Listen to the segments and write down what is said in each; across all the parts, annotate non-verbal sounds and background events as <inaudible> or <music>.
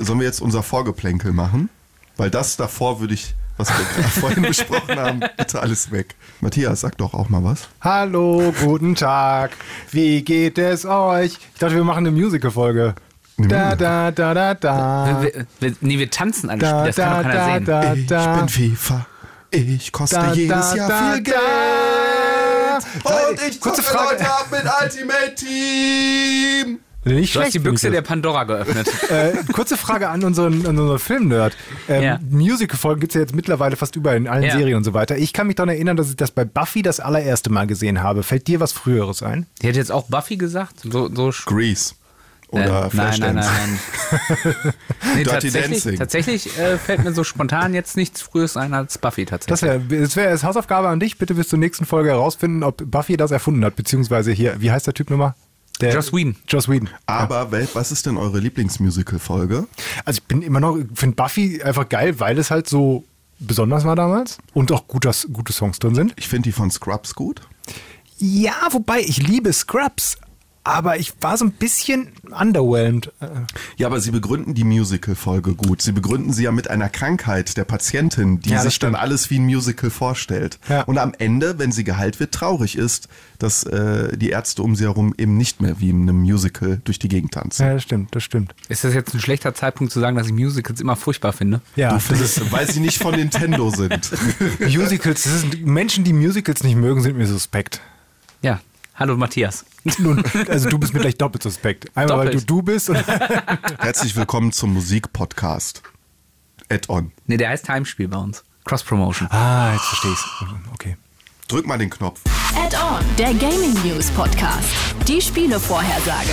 sollen wir jetzt unser Vorgeplänkel machen? Weil das davor würde ich, was wir gerade <laughs> vorhin besprochen haben, bitte alles weg. Matthias, sag doch auch mal was. Hallo, guten Tag. Wie geht es euch? Ich dachte, wir machen eine Musical-Folge. Da, da, da, da, da. Wir, wir, nee, wir tanzen alle. Da, das kann doch keiner da, sehen. da, ich bin FIFA. Ich koste Da, jedes da, Jahr da, viel da. Geld. Und ich Kurze zocke Frage. Leute ab mit Ultimate Team. Nicht Du hast die Büchse der Pandora geöffnet. <laughs> äh, kurze Frage an unseren, an unseren Film-Nerd. Ähm, Ja. Musical-Folgen gibt es ja jetzt mittlerweile fast überall in allen Ja. Serien und so weiter. Ich kann mich daran erinnern, dass ich das bei Buffy das allererste Mal gesehen habe. Fällt dir was Früheres ein? Die hat jetzt auch Buffy gesagt. So, so Grease. Oder äh, nein, nein, nein, nein. <laughs> nee, Dirty tatsächlich Dancing. tatsächlich äh, fällt mir so spontan jetzt nichts Frühes ein als Buffy tatsächlich. Das wäre das wär als Hausaufgabe an dich. Bitte bis zur nächsten Folge herausfinden, ob Buffy das erfunden hat. Beziehungsweise hier, wie heißt der Typ nochmal? Der, Joss Whedon. Joss Whedon. Aber wel- was ist denn eure Lieblingsmusical-Folge? Also ich bin immer noch, finde Buffy einfach geil, weil es halt so besonders war damals und auch gutes, gute Songs drin sind. Ich finde die von Scrubs gut. Ja, wobei ich liebe Scrubs, aber ich war so ein bisschen underwhelmed. Ja, aber sie begründen die Musical-Folge gut. Sie begründen sie ja mit einer Krankheit der Patientin, die Ja, sich dann stimmt. alles wie ein Musical vorstellt. Ja. Und am Ende, wenn sie geheilt wird, traurig ist, dass äh, die Ärzte um sie herum eben nicht mehr wie in einem Musical durch die Gegend tanzen. Ja, das stimmt, das stimmt. Ist das jetzt ein schlechter Zeitpunkt zu sagen, dass ich Musicals immer furchtbar finde? Ja, Du findest, weil sie nicht von Nintendo sind. <laughs> Musicals, das sind, Menschen, die Musicals nicht mögen, sind mir suspekt. Ja. Hallo Matthias. <laughs> Nun, also du bist mir gleich doppelt suspekt. Einmal, weil du Doppelt. du bist und <laughs> Herzlich willkommen zum Musikpodcast. Add-on. Nee, der heißt Timespiel bei uns. Cross-Promotion. Ah, jetzt verstehe ich's. Okay. Drück mal den Knopf. Add-on, der Gaming News Podcast. Die Spielevorhersage.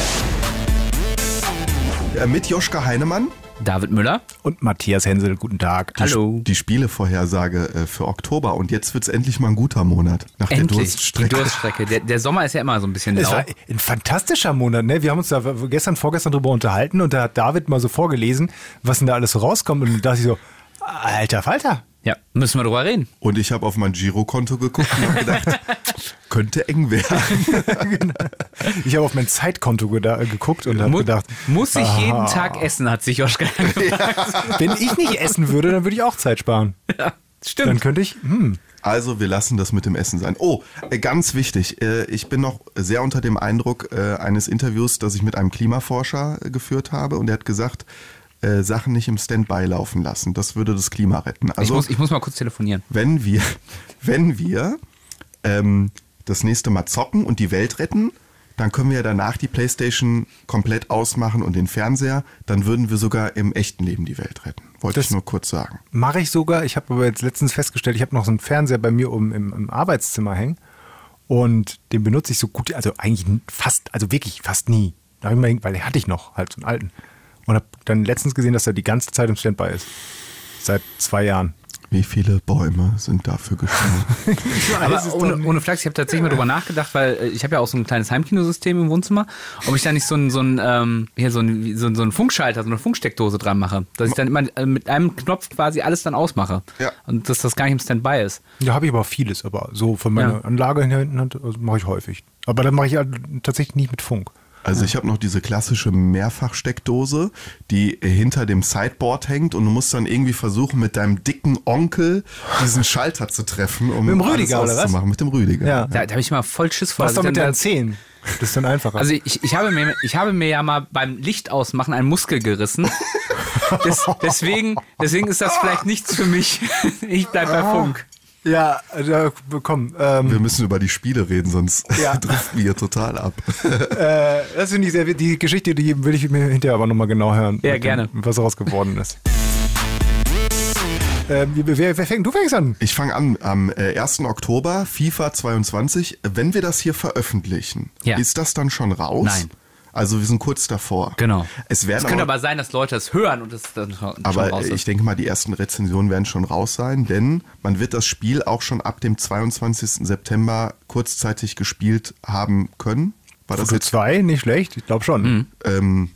Äh, mit Joschka Heinemann. David Müller. Und Matthias Hensel, guten Tag. Die, Hallo. Die Spielevorhersage äh, für Oktober. Und jetzt wird's endlich mal ein guter Monat. Nach der Endlich. Durststrecke. Die Durststrecke. Der, der Sommer ist ja immer so ein bisschen Es lau. war ein fantastischer Monat, ne? Wir haben uns da gestern, vorgestern drüber unterhalten und da hat David mal so vorgelesen, was denn da alles so rauskommt. Und da dachte ich so, alter Falter. Ja, müssen wir drüber reden. Und ich habe auf mein Girokonto geguckt und habe gedacht, <laughs> könnte eng werden. <laughs> Ich habe auf mein Zeitkonto geguckt und habe Mu gedacht, muss ich jeden Tag essen, hat sich Joschka <laughs> gefragt. wenn ich nicht essen würde, dann würde ich auch Zeit sparen. Ja, Dann stimmt. könnte ich, hm, Also wir lassen das mit dem Essen sein. Oh, äh, ganz wichtig. äh, Ich bin noch sehr unter dem Eindruck äh, eines Interviews, das ich mit einem Klimaforscher geführt habe. Und er hat gesagt, Sachen nicht im Standby laufen lassen. Das würde das Klima retten. Ich Also muss, ich muss mal kurz telefonieren. wenn wir, <laughs> wenn wir ähm, das nächste Mal zocken und die Welt retten, dann können wir ja danach die Playstation komplett ausmachen und den Fernseher. Dann würden wir sogar im echten Leben die Welt retten. Wollte Das- ich nur kurz sagen. mache ich sogar. Ich habe aber jetzt letztens festgestellt, ich habe noch so einen Fernseher bei mir oben im, im Arbeitszimmer hängen und den benutze ich so gut, also eigentlich fast, also wirklich fast nie. Da hab ich mal, weil den hatte ich noch, halt so einen alten. Und habe dann letztens gesehen, dass er die ganze Zeit im Standby ist. Seit zwei Jahren. Wie viele Bäume sind dafür gestorben? <laughs> Aber ohne, ohne Flachs, ich habe tatsächlich mal drüber nachgedacht, weil äh, ich habe ja auch so ein kleines Heimkinosystem im Wohnzimmer, ob ich da nicht so ein, so ein, ähm, hier so ein, so ein, so ein Funkschalter, so eine Funksteckdose dran mache. Dass ich dann immer äh, mit einem Knopf quasi alles dann ausmache. Ja. Und dass das gar nicht im Standby ist. Da habe ich aber vieles, aber so von meiner Ja. Anlage hinten also mache ich häufig. Aber dann mache ich halt tatsächlich nicht mit Funk. Also ich habe noch diese klassische Mehrfachsteckdose, die hinter dem Sideboard hängt und du musst dann irgendwie versuchen, mit deinem dicken Onkel diesen Schalter zu treffen, um Mit dem alles Rüdiger, oder was? Mit dem Rüdiger. Ja. Da, da habe ich mal voll Schiss vor. Was dass doch ich mit dann deinen Zehen? Das ist dann einfacher. Also ich, ich, habe mir, ich habe mir ja mal beim Licht ausmachen einen Muskel gerissen. <laughs> Des, deswegen, deswegen ist das vielleicht nichts für mich. <laughs> Ich bleibe bei Funk. Ja, also, komm. Ähm, Wir müssen über die Spiele reden, sonst Ja. <laughs> driften wir hier total ab. <laughs> Äh, das finde ich sehr, die Geschichte, die will ich mir hinterher aber nochmal genau hören. Ja, mit dem, gerne. Was daraus geworden ist. <laughs> Äh, wer, wer fängt? Du fängst an. Ich fange an am äh, 1. Oktober, FIFA 22. Wenn wir das hier veröffentlichen, Ja. ist das dann schon raus? Nein. Also wir sind kurz davor. Genau. Es werden könnte aber, aber sein, dass Leute es hören und es dann schon aber raus ich ist. denke mal, die ersten Rezensionen werden schon raus sein, denn man wird das Spiel auch schon ab dem 22. September kurzzeitig gespielt haben können. War das Foto jetzt 2, nicht schlecht, ich glaube schon. Mhm. ähm,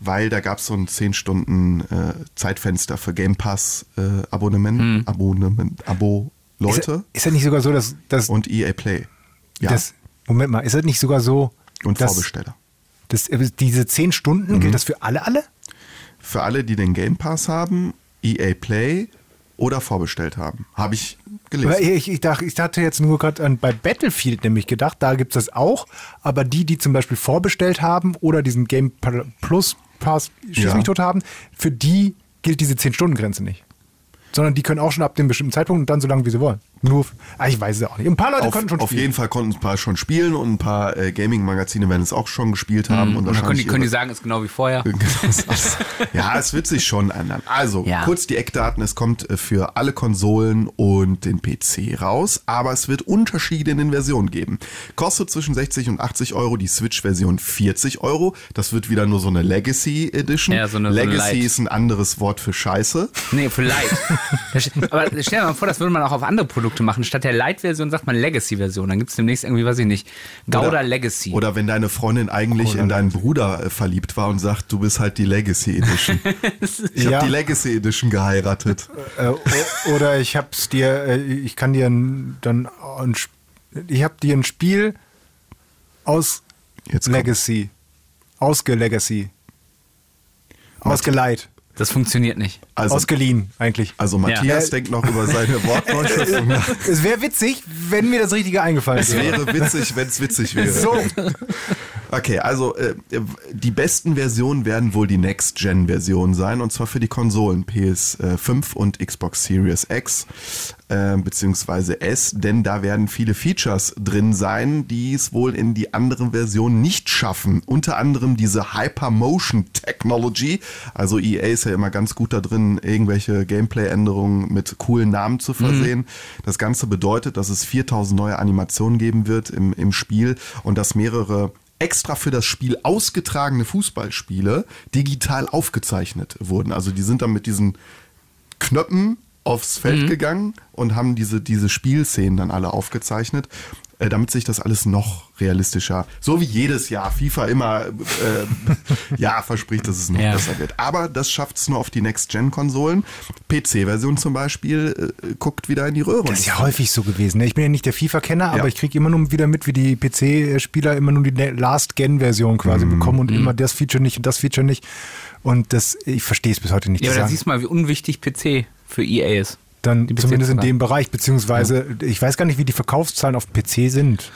weil da gab es so ein 10 Stunden äh, Zeitfenster für Game Pass äh, Abonnement, Mhm. Abonnement, Abo Ist, Leute ist das nicht sogar so, dass, dass, und EA Play. Ja, das, Moment mal, ist das nicht sogar so, und dass, Vorbesteller. Dass äh, diese 10 Stunden, Mhm. gilt das für alle, alle? für alle, die den Game Pass haben, EA Play oder vorbestellt haben. Habe ich gelesen. Ich, ich, dachte, ich hatte jetzt nur gerade bei Battlefield nämlich gedacht, da gibt es das auch, aber die, die zum Beispiel vorbestellt haben oder diesen Game Plus Pass schieß ja. mich tot haben, für die gilt diese 10-Stunden-Grenze nicht. Sondern die können auch schon ab dem bestimmten Zeitpunkt und dann so lange, wie sie wollen. Nur, ah, ich weiß es auch nicht. Ein paar Leute auf, konnten schon spielen. Auf jeden Fall konnten ein paar schon spielen und ein paar äh, Gaming-Magazine werden es auch schon gespielt haben. Mhm. Und, und dann können die, können die sagen, ist genau wie vorher. <laughs> ja, es wird sich schon ändern. Also, ja. kurz die Eckdaten. Es kommt äh, für alle Konsolen und den PC raus, aber es wird Unterschiede in den Versionen geben. Kostet zwischen 60 und 80 Euro, die Switch-Version 40 Euro. Das wird wieder nur so eine Legacy Edition. Ja, so eine, Legacy so eine ist ein anderes Wort für Scheiße. Nee, für Light. <laughs> aber stell dir mal vor, das würde man auch auf andere Produkte machen. Statt der Light-Version sagt man Legacy-Version. Dann gibt es demnächst irgendwie, weiß ich nicht, Gouda oder, Legacy. Oder wenn deine Freundin eigentlich oder in deinen Bruder äh, verliebt war und sagt, du bist halt die Legacy Edition. <laughs> ich ja. habe die Legacy Edition geheiratet. Äh, oder ich hab's dir, äh, ich kann dir dann, ich hab dir ein Spiel aus Jetzt Legacy, ausge-Legacy, ausgeleiht. Das funktioniert nicht. Also, Ausgeliehen, eigentlich. Also Matthias ja. denkt noch über seine <laughs> Wortneuschöpfung nach. Es wäre witzig, wenn mir das Richtige eingefallen wäre. Es wäre witzig, wenn es witzig wäre. So. Okay, also äh, die besten Versionen werden wohl die Next-Gen-Versionen sein, und zwar für die Konsolen PS5 und Xbox Series X äh, beziehungsweise S, denn da werden viele Features drin sein, die es wohl in die anderen Versionen nicht schaffen. Unter anderem diese Hypermotion Technology. Also EA ist ja immer ganz gut da drin, irgendwelche Gameplay-Änderungen mit coolen Namen zu versehen. Mhm. Das Ganze bedeutet, dass es 4000 neue Animationen geben wird im, im Spiel und dass mehrere extra für das Spiel ausgetragene Fußballspiele digital aufgezeichnet wurden. Also die sind dann mit diesen Knöpfen aufs Feld mhm. gegangen und haben diese, diese Spielszenen dann alle aufgezeichnet, äh, damit sich das alles noch realistischer, so wie jedes Jahr FIFA immer äh, <laughs> ja verspricht, dass es noch ja. besser wird. Aber das schafft es nur auf die Next-Gen-Konsolen. PC-Version zum Beispiel äh, guckt wieder in die Röhre. Das ist ja häufig so gewesen. Ne? Ich bin ja nicht der FIFA-Kenner, aber ja. ich kriege immer nur wieder mit, wie die PC-Spieler immer nur die Last-Gen-Version quasi mhm. bekommen und mhm. immer das Feature nicht und das Feature nicht. Und das, ich verstehe es bis heute nicht. Ja, aber da siehst du mal, wie unwichtig PC für EA ist. Dann zumindest in dem Bereich, beziehungsweise ja. ich weiß gar nicht, wie die Verkaufszahlen auf PC sind.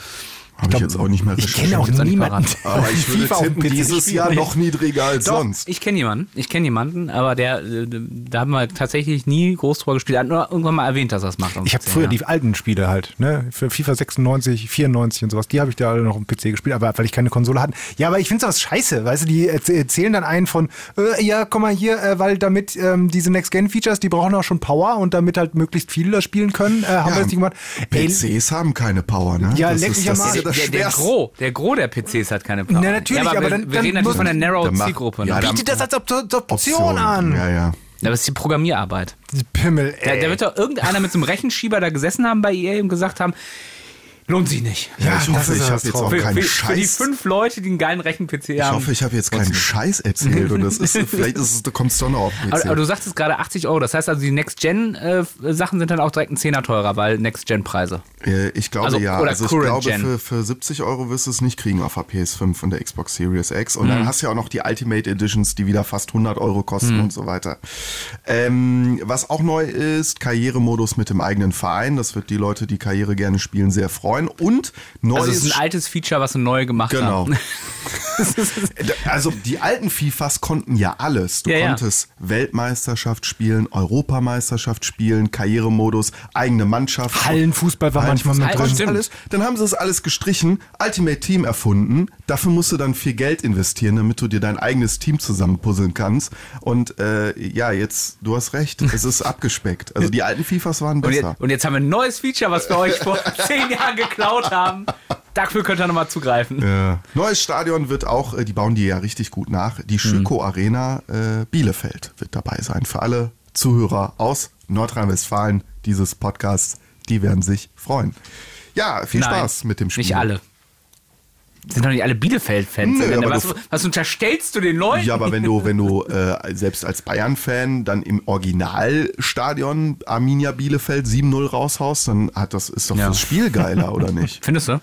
Habe ich jetzt auch nicht mehr Ich kenne auch niemanden. Aber ich würde FIFA tippen, dieses Jahr noch niedriger als Doch, sonst. Ich kenne jemanden. Ich kenne jemanden, aber der, äh, da haben wir tatsächlich nie groß drüber gespielt. Er hat nur irgendwann mal erwähnt, dass er es macht. Ich habe früher ja. die alten Spiele halt, ne? Für FIFA 96, 94 und sowas, die habe ich da alle noch im PC gespielt, aber weil ich keine Konsole hatte. Ja, aber ich finde sowas scheiße, weißt du, die erzählen dann einen von, äh, ja, komm mal hier, äh, weil damit ähm, diese Next-Gen-Features, die brauchen auch schon Power und damit halt möglichst viele das spielen können, äh, haben ja, wir das nicht gemacht. PCs Ey, haben keine Power, ne? Ja, leck mich am Arsch. Der, der, der, der Gros der PCs hat keine Power. Ja, natürlich, ja, aber, aber wir, dann, wir reden natürlich von der Narrow-Zielgruppe. Ja, bietet das als Option, Option an. Ja, ja. Das ist die Programmierarbeit. Die Pimmel, ey. Da, da wird doch irgendeiner mit so einem Rechenschieber da gesessen haben bei EA und gesagt haben, Lohnt sich nicht. Ja, ich hoffe, ich habe jetzt auch keinen für, Scheiß. Für die fünf Leute, die einen geilen Rechen-PC haben. Ich hoffe, ich habe jetzt keinen Scheiß erzählt und das ist, <laughs> vielleicht ist es, kommt es doch noch auf aber, aber, du sagtest gerade 80 Euro. Das heißt also, die Next-Gen-Sachen sind dann auch direkt ein Zehner teurer, weil Next-Gen-Preise. Äh, ich glaube also, ja. also ich glaube, für, für 70 Euro wirst du es nicht kriegen auf der PS5 und der Xbox Series X. Und mhm. dann hast du ja auch noch die Ultimate Editions, die wieder fast 100 Euro kosten mhm. und so weiter. Ähm, was auch neu ist, Karrieremodus mit dem eigenen Verein. Das wird die Leute, die Karriere gerne spielen, sehr freuen. Und Neues also es ist ein altes Feature, was sie neu gemacht genau. haben. <laughs> Genau. also die alten FIFAs konnten ja alles. Du ja, konntest ja. Weltmeisterschaft spielen, Europameisterschaft spielen, Karrieremodus, eigene Mannschaft. Hallenfußball war manchmal mit drin. Alles. Dann haben sie das alles gestrichen, Ultimate Team erfunden. Dafür musst du dann viel Geld investieren, damit du dir dein eigenes Team zusammenpuzzeln kannst. Und äh, ja, jetzt, du hast recht, es ist <laughs> abgespeckt. Also die alten FIFAs waren besser. Und jetzt, und jetzt haben wir ein neues Feature, was wir euch vor <laughs> zehn Jahren geklaut haben. Dafür könnt ihr nochmal zugreifen. Ja. Neues Stadion wird auch, äh, die bauen die ja richtig gut nach. Die Schüko mhm. Arena äh, Bielefeld wird dabei sein. Für alle Zuhörer aus Nordrhein-Westfalen dieses Podcasts, die werden sich freuen. Ja, viel Nein, Spaß mit dem Spiel. Nicht alle. Sind doch nicht alle Bielefeld-Fans. Was, was, unterstellst du den Leuten? Ja, aber wenn du, wenn du <laughs> äh, selbst als Bayern-Fan dann im Originalstadion Arminia Bielefeld 7-0 raushaust, dann hat das, ist doch ja. fürs Spiel geiler, oder <laughs> nicht? Findest du?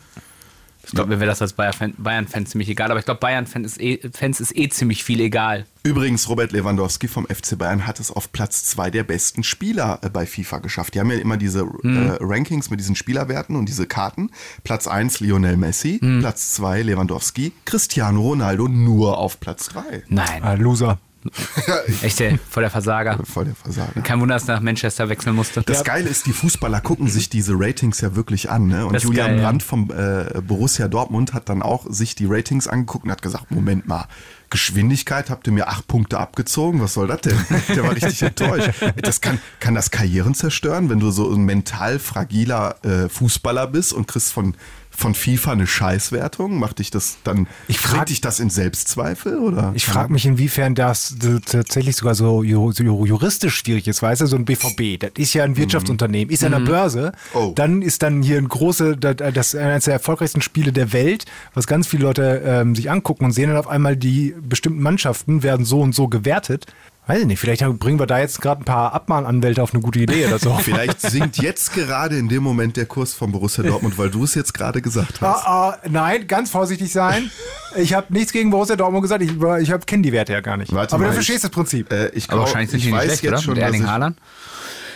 Ich glaube, mir wäre das als Bayern-Fan Bayern ziemlich egal, aber ich glaube, Bayern-Fans ist, eh, Fans ist eh ziemlich viel egal. Übrigens, Robert Lewandowski vom FC Bayern hat es auf Platz zwei der besten Spieler äh, bei FIFA geschafft. Die haben ja immer diese Mhm. äh, Rankings mit diesen Spielerwerten und diese Karten. Platz eins Lionel Messi, Mhm. Platz zwei Lewandowski, Cristiano Ronaldo nur auf Platz drei. Nein, Ah, Loser. <laughs> echt, ey, voll der Versager. <laughs> Voll der Versager. Kein Wunder, dass er nach Manchester wechseln musste. Das Geile ist, die Fußballer gucken sich diese Ratings ja wirklich an. Ne? Und Das Julian geil, ja. Brandt vom äh, Borussia Dortmund hat dann auch sich die Ratings angeguckt und hat gesagt, Moment mal, Geschwindigkeit habt ihr mir acht Punkte abgezogen, was soll das denn? <laughs> Der war richtig enttäuscht. Das kann, kann das Karrieren zerstören, wenn du so ein mental fragiler äh, Fußballer bist und kriegst von, von FIFA eine Scheißwertung? Macht dich das dann, Ich frag- dich das in Selbstzweifel? Oder? Ich frage mich, inwiefern das tatsächlich sogar so ju- so juristisch schwierig ist, weißt du, so ein BVB, das ist ja ein Wirtschaftsunternehmen, ist ja eine Börse, Oh. dann ist dann hier ein große, das eines der erfolgreichsten Spiele der Welt, was ganz viele Leute ähm, sich angucken und sehen dann auf einmal, die bestimmten Mannschaften werden so und so gewertet. Weiß ich nicht, vielleicht bringen wir da jetzt gerade ein paar Abmahnanwälte auf eine gute Idee oder so. <laughs> Vielleicht sinkt jetzt gerade in dem Moment der Kurs von Borussia Dortmund, weil du es jetzt gerade gesagt hast. Ah, ah, nein, ganz vorsichtig sein. Ich habe nichts gegen Borussia Dortmund gesagt. Ich, ich kenne die Werte ja gar nicht. Warte Aber mal, du ich- verstehst das Prinzip. Äh, ich Aber glaub, wahrscheinlich sind ich die nicht weiß schlecht, jetzt oder? schon, Mit Erling Haaland.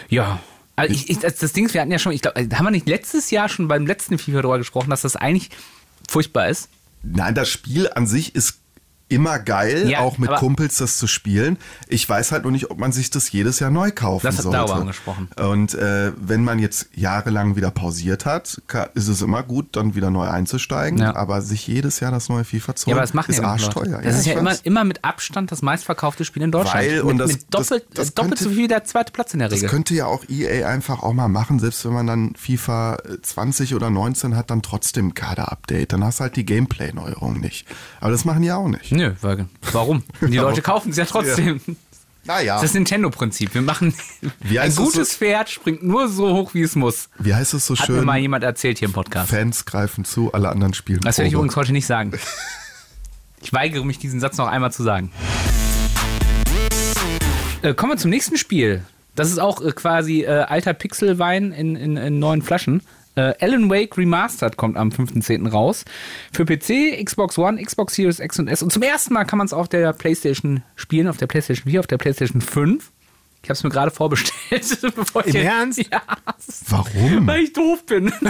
Ja. Also ich, ich, das, das Ding ist, wir hatten ja schon, ich glaube, haben wir nicht letztes Jahr schon beim letzten FIFA darüber gesprochen, dass das eigentlich furchtbar ist? Nein, das Spiel an sich ist immer geil, Ja, auch mit Kumpels das zu spielen. Ich weiß halt nur nicht, ob man sich das jedes Jahr neu kaufen Das hat sollte. Dauer angesprochen. Und äh, wenn man jetzt jahrelang wieder pausiert hat, ist es immer gut, dann wieder neu einzusteigen. Ja. Aber sich jedes Jahr das neue FIFA zu Ja, holen, aber das ist ja arschteuer. Das ist ich ja immer, immer mit Abstand das meistverkaufte Spiel in Deutschland. Weil, mit, und das- mit doppelt, das- das doppelt könnte- so viel wie der zweite Platz in der Das Regel. könnte ja auch EA einfach auch mal machen, selbst wenn man dann FIFA 20 oder 19 hat, dann trotzdem Kader-Update. Dann hast du halt die Gameplay-Neuerung nicht. Aber das machen die auch nicht. Nö, weil, warum? Die Leute kaufen es ja trotzdem. Naja. Das ist das Nintendo-Prinzip. Wir machen Wie ein gutes so? Pferd springt nur so hoch, wie es muss. Wie heißt es so Hat mir schön? mal jemand erzählt hier im Podcast. Fans greifen zu, alle anderen spielen. Das werde ich übrigens heute nicht sagen. <laughs> Ich weigere mich, diesen Satz noch einmal zu sagen. Äh, kommen wir zum nächsten Spiel. Das ist auch äh, quasi äh, alter Pixelwein in, in, in neuen Flaschen. Äh, Alan Wake Remastered kommt am 5.10. raus. Für PC, Xbox One, Xbox Series X und S. Und zum ersten Mal kann man es auf der PlayStation spielen, auf der PlayStation 4, auf der PlayStation 5. Ich habe es mir gerade vorbestellt. <laughs> bevor ich Im Ernst? Ja. Warum? Weil ich doof bin. <laughs>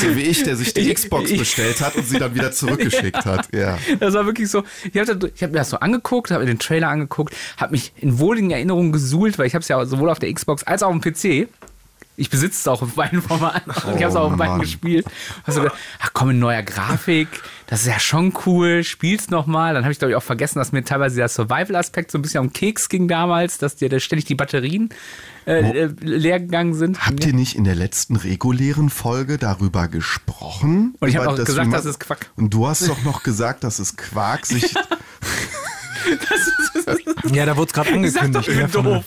So wie ich, der sich die Ich- Xbox ich- bestellt hat und sie dann wieder zurückgeschickt <laughs> hat. Ja. Das war wirklich so. Ich habe hab mir das so angeguckt, habe mir den Trailer angeguckt, habe mich in wohligen Erinnerungen gesuhlt, weil ich habe es ja sowohl auf der Xbox als auch auf dem PC. Ich besitze es auch auf beiden Formaten. und <laughs> ich habe es auch auf beiden Mann. gespielt. Also ach komm, in neuer Grafik, das ist ja schon cool, spiel's nochmal. Dann habe ich, glaube ich, auch vergessen, dass mir teilweise der Survival-Aspekt so ein bisschen um Keks ging damals, dass dir da ständig die Batterien äh, äh, leer gegangen sind. Habt ihr nicht in der letzten regulären Folge darüber gesprochen? Und ich hab Über auch gesagt, das ist Quack. Und du hast doch noch gesagt, dass es Quark sich. <laughs> Ja, da wurde es gerade Ich sag doch, angekündigt. ich ne, von- doof.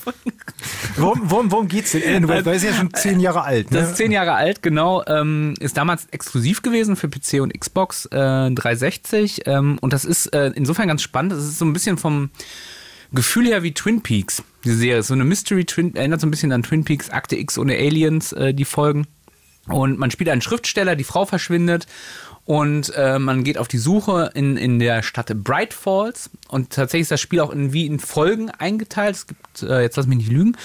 Worum, worum, worum geht's denn? Alan Wake, das ist ja schon zehn Jahre alt. Ne? Das ist zehn Jahre alt, genau. Ähm, ist damals exklusiv gewesen für PC und Xbox äh, 360. Ähm, und das ist äh, insofern ganz spannend. Es ist so ein bisschen vom Gefühl her wie Twin Peaks, die Serie. So eine Mystery Twin, erinnert so ein bisschen an Twin Peaks, Akte X ohne Aliens, äh, die Folgen. Und man spielt einen Schriftsteller, die Frau verschwindet und äh, man geht auf die Suche in, in der Stadt Bright Falls. Und tatsächlich ist das Spiel auch in, wie in Folgen eingeteilt. Es gibt, äh, jetzt lass mich nicht lügen,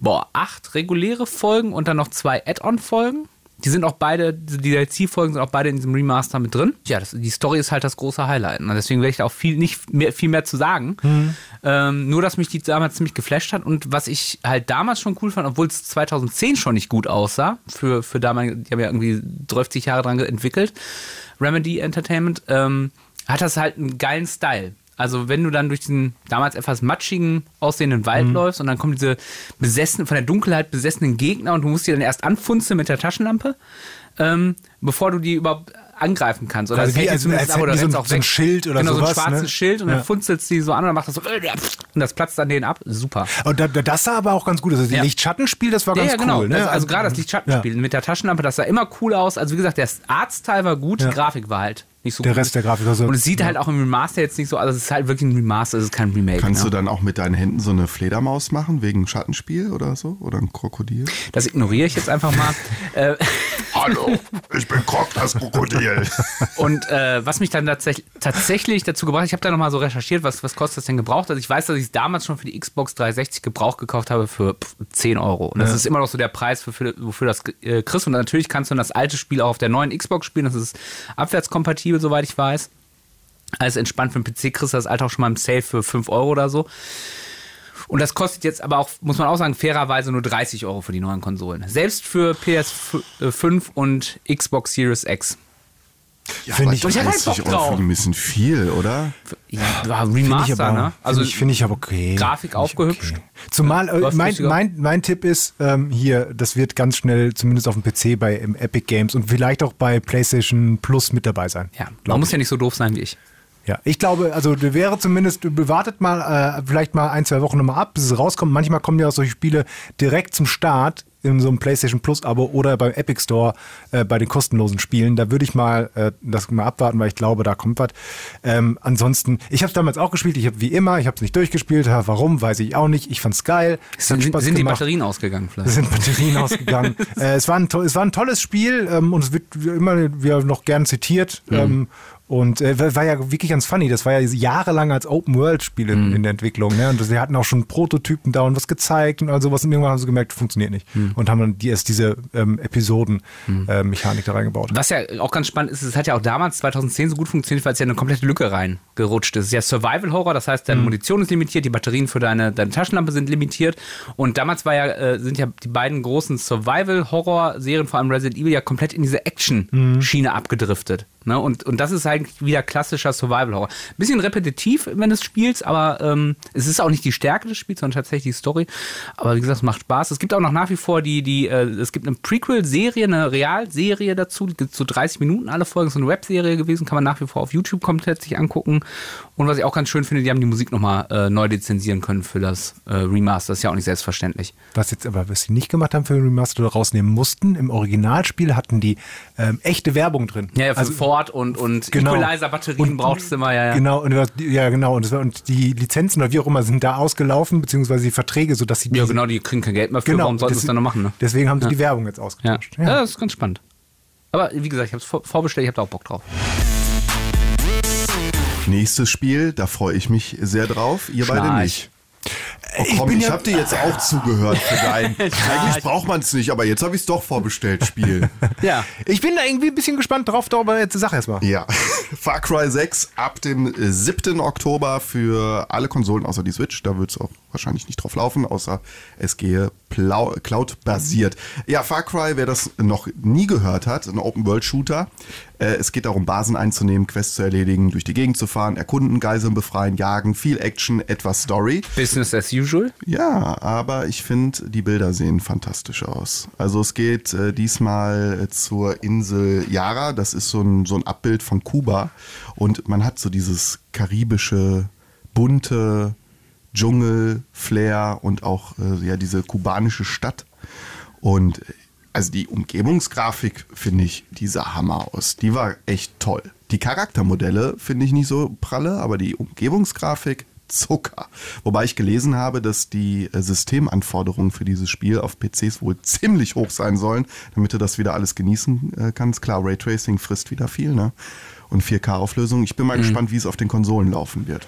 boah, acht reguläre Folgen und dann noch zwei Add-on-Folgen. Die sind auch beide, die DLC-Folgen sind auch beide in diesem Remaster mit drin. Ja, das, die Story ist halt das große Highlight. Und deswegen werde ich da auch viel, nicht mehr, viel mehr zu sagen. Ähm, nur, dass mich die damals ziemlich geflasht hat. Und was ich halt damals schon cool fand, obwohl es 2010 schon nicht gut aussah, für, für damalige, die haben ja irgendwie 30 Jahre dran entwickelt, Remedy Entertainment, ähm, hat das halt einen geilen Style. Also wenn du dann durch diesen damals etwas matschigen aussehenden Wald läufst und dann kommen diese besessenen, von der Dunkelheit besessenen Gegner und du musst die dann erst anfunzeln mit der Taschenlampe, ähm, bevor du die überhaupt angreifen kannst. Oder Also das wie- als- als ab oder so ein- auch so ein. Schild oder genau, so sowas, ein schwarzes ne? Schild und Ja. dann funzelst die so an und dann macht das so und das platzt dann denen ab. Super. Und da, da- das sah aber auch ganz gut aus. Also die Ja. Lichtschattenspiel, das war Ja, ganz ja, genau. cool. Ne? Also, also gerade das Lichtschattenspiel mit der Taschenlampe, das sah immer cool aus. Also wie gesagt, der Arztteil war gut, die Grafik war halt nicht so Der gut. Rest der Grafik war so- Und es sieht halt auch im Remaster jetzt nicht so, also es ist halt wirklich ein Remaster, es ist kein Remake. Kannst ne? du dann auch mit deinen Händen so eine Fledermaus machen, wegen Schattenspiel oder so? Oder ein Krokodil? Das ignoriere ich jetzt einfach mal. <laughs> Hallo, ich bin Krog, das Krokodil. Und äh, was mich dann tatsächlich, tatsächlich dazu gebracht hat, ich habe da nochmal so recherchiert, was, was kostet das denn gebraucht? Also ich weiß, dass ich es damals schon für die Xbox 360 gebraucht gekauft habe für pff, 10 Euro. Und das ja. ist immer noch so der Preis, wofür, wofür das äh, kriegst. Und natürlich kannst du das alte Spiel auch auf der neuen Xbox spielen. Das ist abwärtskompatibel, soweit ich weiß. Alles entspannt für den PC kriegst du das alte auch schon mal im Sale für 5 Euro oder so. Und das kostet jetzt aber auch, muss man auch sagen, fairerweise nur 30 Euro für die neuen Konsolen. Selbst für PS5 und Xbox Series X. Ja, finde ich, 30 Euro ein bisschen viel, oder? Ja, Remaster, aber, ne? Also finde ich, find ich aber okay. Grafik aufgehübscht. Okay. Zumal äh, mein, mein, mein Tipp ist ähm, hier, das wird ganz schnell zumindest auf dem PC bei Epic Games und vielleicht auch bei PlayStation Plus mit dabei sein. Ja, man muss ja nicht so doof sein wie ich. Ja, ich glaube, also wäre zumindest, wartet mal äh, vielleicht mal ein, zwei Wochen nochmal ab, bis es rauskommt. Manchmal kommen ja auch solche Spiele direkt zum Start in so einem PlayStation Plus Abo oder beim Epic Store äh, bei den kostenlosen Spielen. Da würde ich mal äh, das mal abwarten, weil ich glaube, da kommt was. Ähm, ansonsten, ich habe es damals auch gespielt. Ich habe wie immer, ich habe es nicht durchgespielt. Warum, weiß ich auch nicht. Ich fand's geil. Es sind, sind die Batterien ausgegangen vielleicht? Sind Batterien ausgegangen. <laughs> Äh, es, war ein, es war ein tolles Spiel ähm, und es wird immer wieder noch gern zitiert. Mhm. Ähm, und äh, war ja wirklich ganz funny. Das war ja jahrelang als Open-World-Spiel in, mhm. in, der Entwicklung. Ne? Und sie hatten auch schon Prototypen da und was gezeigt und all sowas. Und irgendwann haben sie gemerkt, funktioniert nicht. Mhm. Und haben dann die, erst diese ähm, Episoden-Mechanik mhm. äh, da reingebaut. Was ja auch ganz spannend ist, es hat ja auch damals, 2010, so gut funktioniert, weil es ja eine komplette Lücke reingerutscht ist. Es ist ja Survival-Horror, das heißt, deine mhm. Munition ist limitiert, die Batterien für deine, deine Taschenlampe sind limitiert. Und damals war ja, äh, sind ja die beiden großen Survival-Horror-Serien, vor allem Resident Evil, ja komplett in diese Action-Schiene mhm. abgedriftet. Ne? Und, und das ist eigentlich wieder klassischer Survival-Horror. Bisschen repetitiv, wenn du es spielst, aber ähm, es ist auch nicht die Stärke des Spiels, sondern tatsächlich die Story. Aber wie gesagt, es macht Spaß. Es gibt auch noch nach wie vor die, die äh, es gibt eine Prequel-Serie, eine Realserie dazu, die gibt so 30 Minuten alle Folgen, so eine Webserie gewesen, kann man nach wie vor auf YouTube komplett sich angucken. Und was ich auch ganz schön finde, die haben die Musik nochmal äh, neu lizenzieren können für das äh, Remaster. Das ist ja auch nicht selbstverständlich. Was jetzt aber, was sie nicht gemacht haben für den Remaster oder rausnehmen mussten, im Originalspiel hatten die ähm, echte Werbung drin. Ja, ja also, Ford und, und genau. Equalizer-Batterien brauchst du immer, ja, ja. Genau, und, ja, genau. Und, und, die Lizenzen oder wie auch immer sind da ausgelaufen, beziehungsweise die Verträge, sodass sie. Ja, genau, die kriegen kein Geld mehr für. Genau, Warum sollten sie es dann noch machen? Ne? Deswegen haben sie ja. die Werbung jetzt ausgetauscht. Ja. ja. das ist ganz spannend. Aber wie gesagt, ich habe es vorbestellt, ich habe da auch Bock drauf. Nächstes Spiel, da freue ich mich sehr drauf. Ihr Schnarch. beide nicht. Oh, komm, ich, ich habe dir jetzt auch zugehört für dein. <laughs> Eigentlich braucht man es nicht, aber jetzt habe ich es doch vorbestellt, Spiel. <laughs> ja. Ich bin da irgendwie ein bisschen gespannt drauf, aber jetzt sag erst mal. Ja. <laughs> Far Cry 6 ab dem 7. Oktober für alle Konsolen außer die Switch. Da wird es auch wahrscheinlich nicht drauf laufen, außer es gehe Cloud-basiert. Ja, Far Cry, wer das noch nie gehört hat, ein Open-World-Shooter. Äh, es geht darum, Basen einzunehmen, Quests zu erledigen, durch die Gegend zu fahren, erkunden, Geiseln befreien, jagen, viel Action, etwas Story. Business as usual? Ja, aber ich finde, die Bilder sehen fantastisch aus. Also es geht äh, diesmal äh, zur Insel Yara, das ist so ein, so ein Abbild von Kuba und man hat so dieses karibische, bunte, Dschungel, Flair und auch äh, ja, diese kubanische Stadt. Und also die Umgebungsgrafik finde ich, die sah Hammer aus. Die war echt toll. Die Charaktermodelle finde ich nicht so pralle, aber die Umgebungsgrafik Zucker. Wobei ich gelesen habe, dass die äh, Systemanforderungen für dieses Spiel auf PCs wohl ziemlich hoch sein sollen, damit du das wieder alles genießen äh, kannst. Klar, Raytracing frisst wieder viel, ne? Und 4K-Auflösung. Ich bin mal mhm. gespannt, wie es auf den Konsolen laufen wird.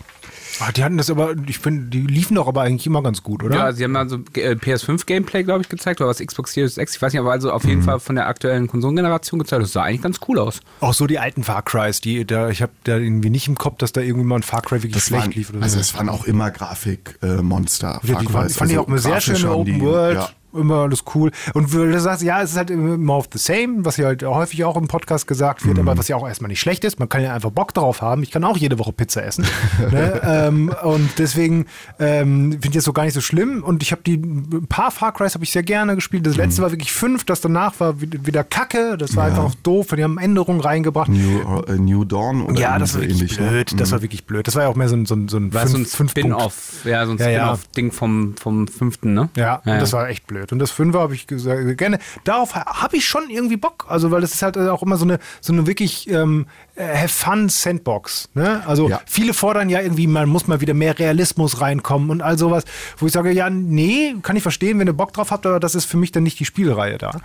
Ach, die hatten das aber, ich finde, die liefen doch aber eigentlich immer ganz gut, oder? Ja, sie haben also PS5-Gameplay, glaube ich, gezeigt, oder was Xbox Series X, ich weiß nicht, aber also auf jeden mhm. Fall von der aktuellen Konsolengeneration gezeigt. Das sah eigentlich ganz cool aus. Auch so die alten Far Crys, die, da, ich habe da irgendwie nicht im Kopf, dass da irgendwie mal ein Far Cry wirklich das schlecht waren, lief. Oder also so. es waren auch immer Grafikmonster. Äh, ja, die fand, fand ich auch eine sehr schöne Open World. Ja immer alles cool. Und du sagst, ja, es ist halt immer of the same, was ja halt häufig auch im Podcast gesagt wird, mhm. aber was ja auch erstmal nicht schlecht ist. Man kann ja einfach Bock drauf haben. Ich kann auch jede Woche Pizza essen. <laughs> ne? ähm, und deswegen ähm, finde ich das so gar nicht so schlimm. Und ich habe die ein paar Far Crys habe ich sehr gerne gespielt. Das letzte mhm. war wirklich fünf, das danach war wieder Kacke. Das war ja. einfach doof. Die haben Änderungen reingebracht. New, uh, New Dawn oder Ja, das war wirklich ähnlich, ne? blöd. Ne? Das war wirklich blöd. Das war ja auch mehr so ein, so ein, so ein, fünf, so ein Spin-off. Ja, so ein ja, Spin-off-Ding vom, vom fünften, ne? Ja, ja, das war echt blöd. Ausprobiert. Und das Fünfer habe ich gesagt, gerne. Darauf habe ich schon irgendwie Bock. Also, weil das ist halt auch immer so eine, so eine wirklich ähm, have fun Sandbox. Ne? Also ja. viele fordern ja irgendwie, man muss mal wieder mehr Realismus reinkommen und all sowas, wo ich sage, ja, nee, kann ich verstehen, wenn ihr Bock drauf habt, aber das ist für mich dann nicht die Spielreihe da.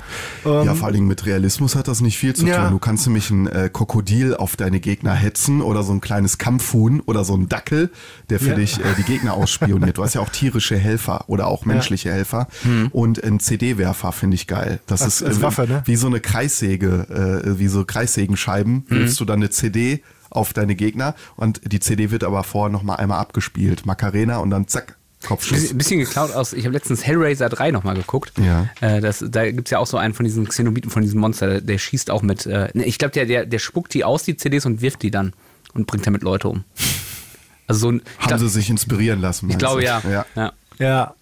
Ähm, ja, vor allen Dingen mit Realismus hat das nicht viel zu ja. tun. Du kannst nämlich ein äh, Krokodil auf deine Gegner hetzen oder so ein kleines Kampfhuhn oder so ein Dackel, der für ja. dich äh, die Gegner ausspioniert. Du hast ja auch tierische Helfer oder auch menschliche Helfer. Hm. Und ein CD-Werfer finde ich geil. Das als, ist äh, Waffe, ne? wie so eine Kreissäge, äh, wie so Kreissägenscheiben, hm. willst du dann eine CD auf deine Gegner und die CD wird aber vorher nochmal einmal abgespielt. Macarena und dann zack, Kopfschuss. Ein bisschen geklaut aus, ich habe letztens Hellraiser 3 nochmal geguckt. Ja. Äh, das, da gibt es ja auch so einen von diesen Xenobiten, von diesem Monster, der, der schießt auch mit, äh, ne, ich glaube, der, der, der spuckt die aus, die CDs, und wirft die dann und bringt damit Leute um. Also so ein, Haben glaub, sie sich inspirieren lassen? Ich glaube ja. ja. ja. ja.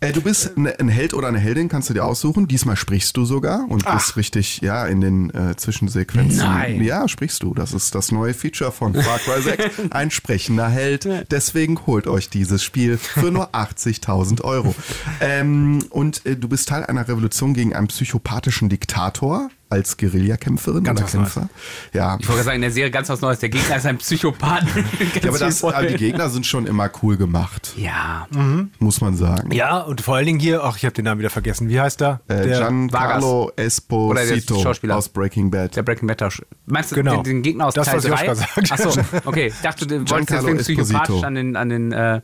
Äh, du bist ein Held oder eine Heldin, kannst du dir aussuchen. Diesmal sprichst du sogar und Ach. bist richtig, ja, in den äh, Zwischensequenzen. Nein. Ja, sprichst du. Das ist das neue Feature von Far Cry 6. <laughs> Ein sprechender Held. Deswegen holt euch dieses Spiel für nur 80.000 Euro. <laughs> Ähm, und äh, du bist Teil einer Revolution gegen einen psychopathischen Diktator als Guerillakämpferin ganz oder Kämpfer. Neues. Ja. Ich wollte sagen, in der Serie ganz was Neues. Der Gegner ist ein Psychopath. <laughs> ja, aber, das, aber, die Gegner sind schon immer cool gemacht. Ja. Mhm. Muss man sagen. Ja, und vor allen Dingen hier, ach, ich habe den Namen wieder vergessen. Wie heißt er? Äh, Giancarlo Esposito aus Breaking Bad. Der Breaking Bad. Meinst du genau. den, den, Gegner aus das, Teil 3? Achso, okay. Ich dachte, du wolltest deswegen psychopathisch an den, an den äh,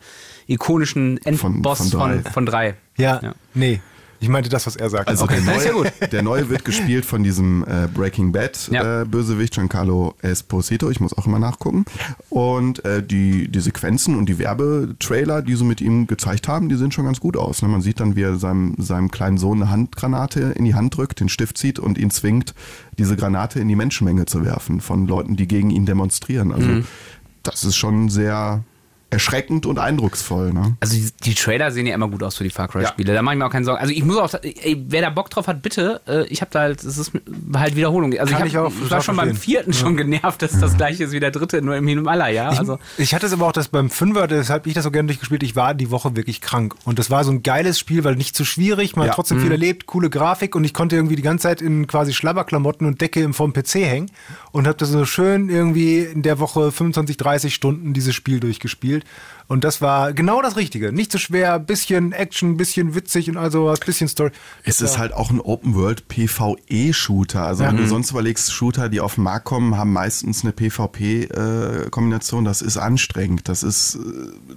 ikonischen Endboss von 3. Von, von drei. Ja, ja, nee. Ich meinte das, was er sagt. Also okay, der, neue, ja der, neue, wird gespielt von diesem äh, Breaking Bad ja. äh, Bösewicht Giancarlo Esposito. Ich muss auch immer nachgucken. Und äh, die, die Sequenzen und die Werbetrailer, die sie mit ihm gezeigt haben, die sehen schon ganz gut aus. Ne? Man sieht dann, wie er seinem, seinem kleinen Sohn eine Handgranate in die Hand drückt, den Stift zieht und ihn zwingt, diese Granate in die Menschenmenge zu werfen von Leuten, die gegen ihn demonstrieren. Also mhm. das ist schon sehr erschreckend und eindrucksvoll. Ne? Also die, die, Trailer sehen ja immer gut aus für die Far Cry-Spiele. Ja. Da mache ich mir auch keine Sorgen. Also ich muss auch, ey, wer da Bock drauf hat, bitte. Äh, ich habe da halt, es ist halt Wiederholung. Also Kann ich, hab, ich, ich war schon beim vierten ja. schon genervt, dass das gleiche ist wie der dritte, nur im Himalaya. Also ich, ich hatte es aber auch, dass beim Fünfer, deshalb ich das so gerne durchgespielt. Ich war die Woche wirklich krank und das war so ein geiles Spiel, weil nicht zu schwierig, man ja. hat trotzdem mhm. viel erlebt, coole Grafik und ich konnte irgendwie die ganze Zeit in quasi Schlabberklamotten und Decke vom PC hängen und habe das so schön irgendwie in der Woche 25, 30 Stunden dieses Spiel durchgespielt. gespielt. Und das war genau das Richtige. Nicht zu so schwer, bisschen Action, bisschen witzig und all sowas, bisschen Story. Es ist halt auch ein Open-World PvE-Shooter. Also ja. wenn du mhm. sonst überlegst, Shooter, die auf den Markt kommen, haben meistens eine PvP-Kombination. Das ist anstrengend. Das ist, äh,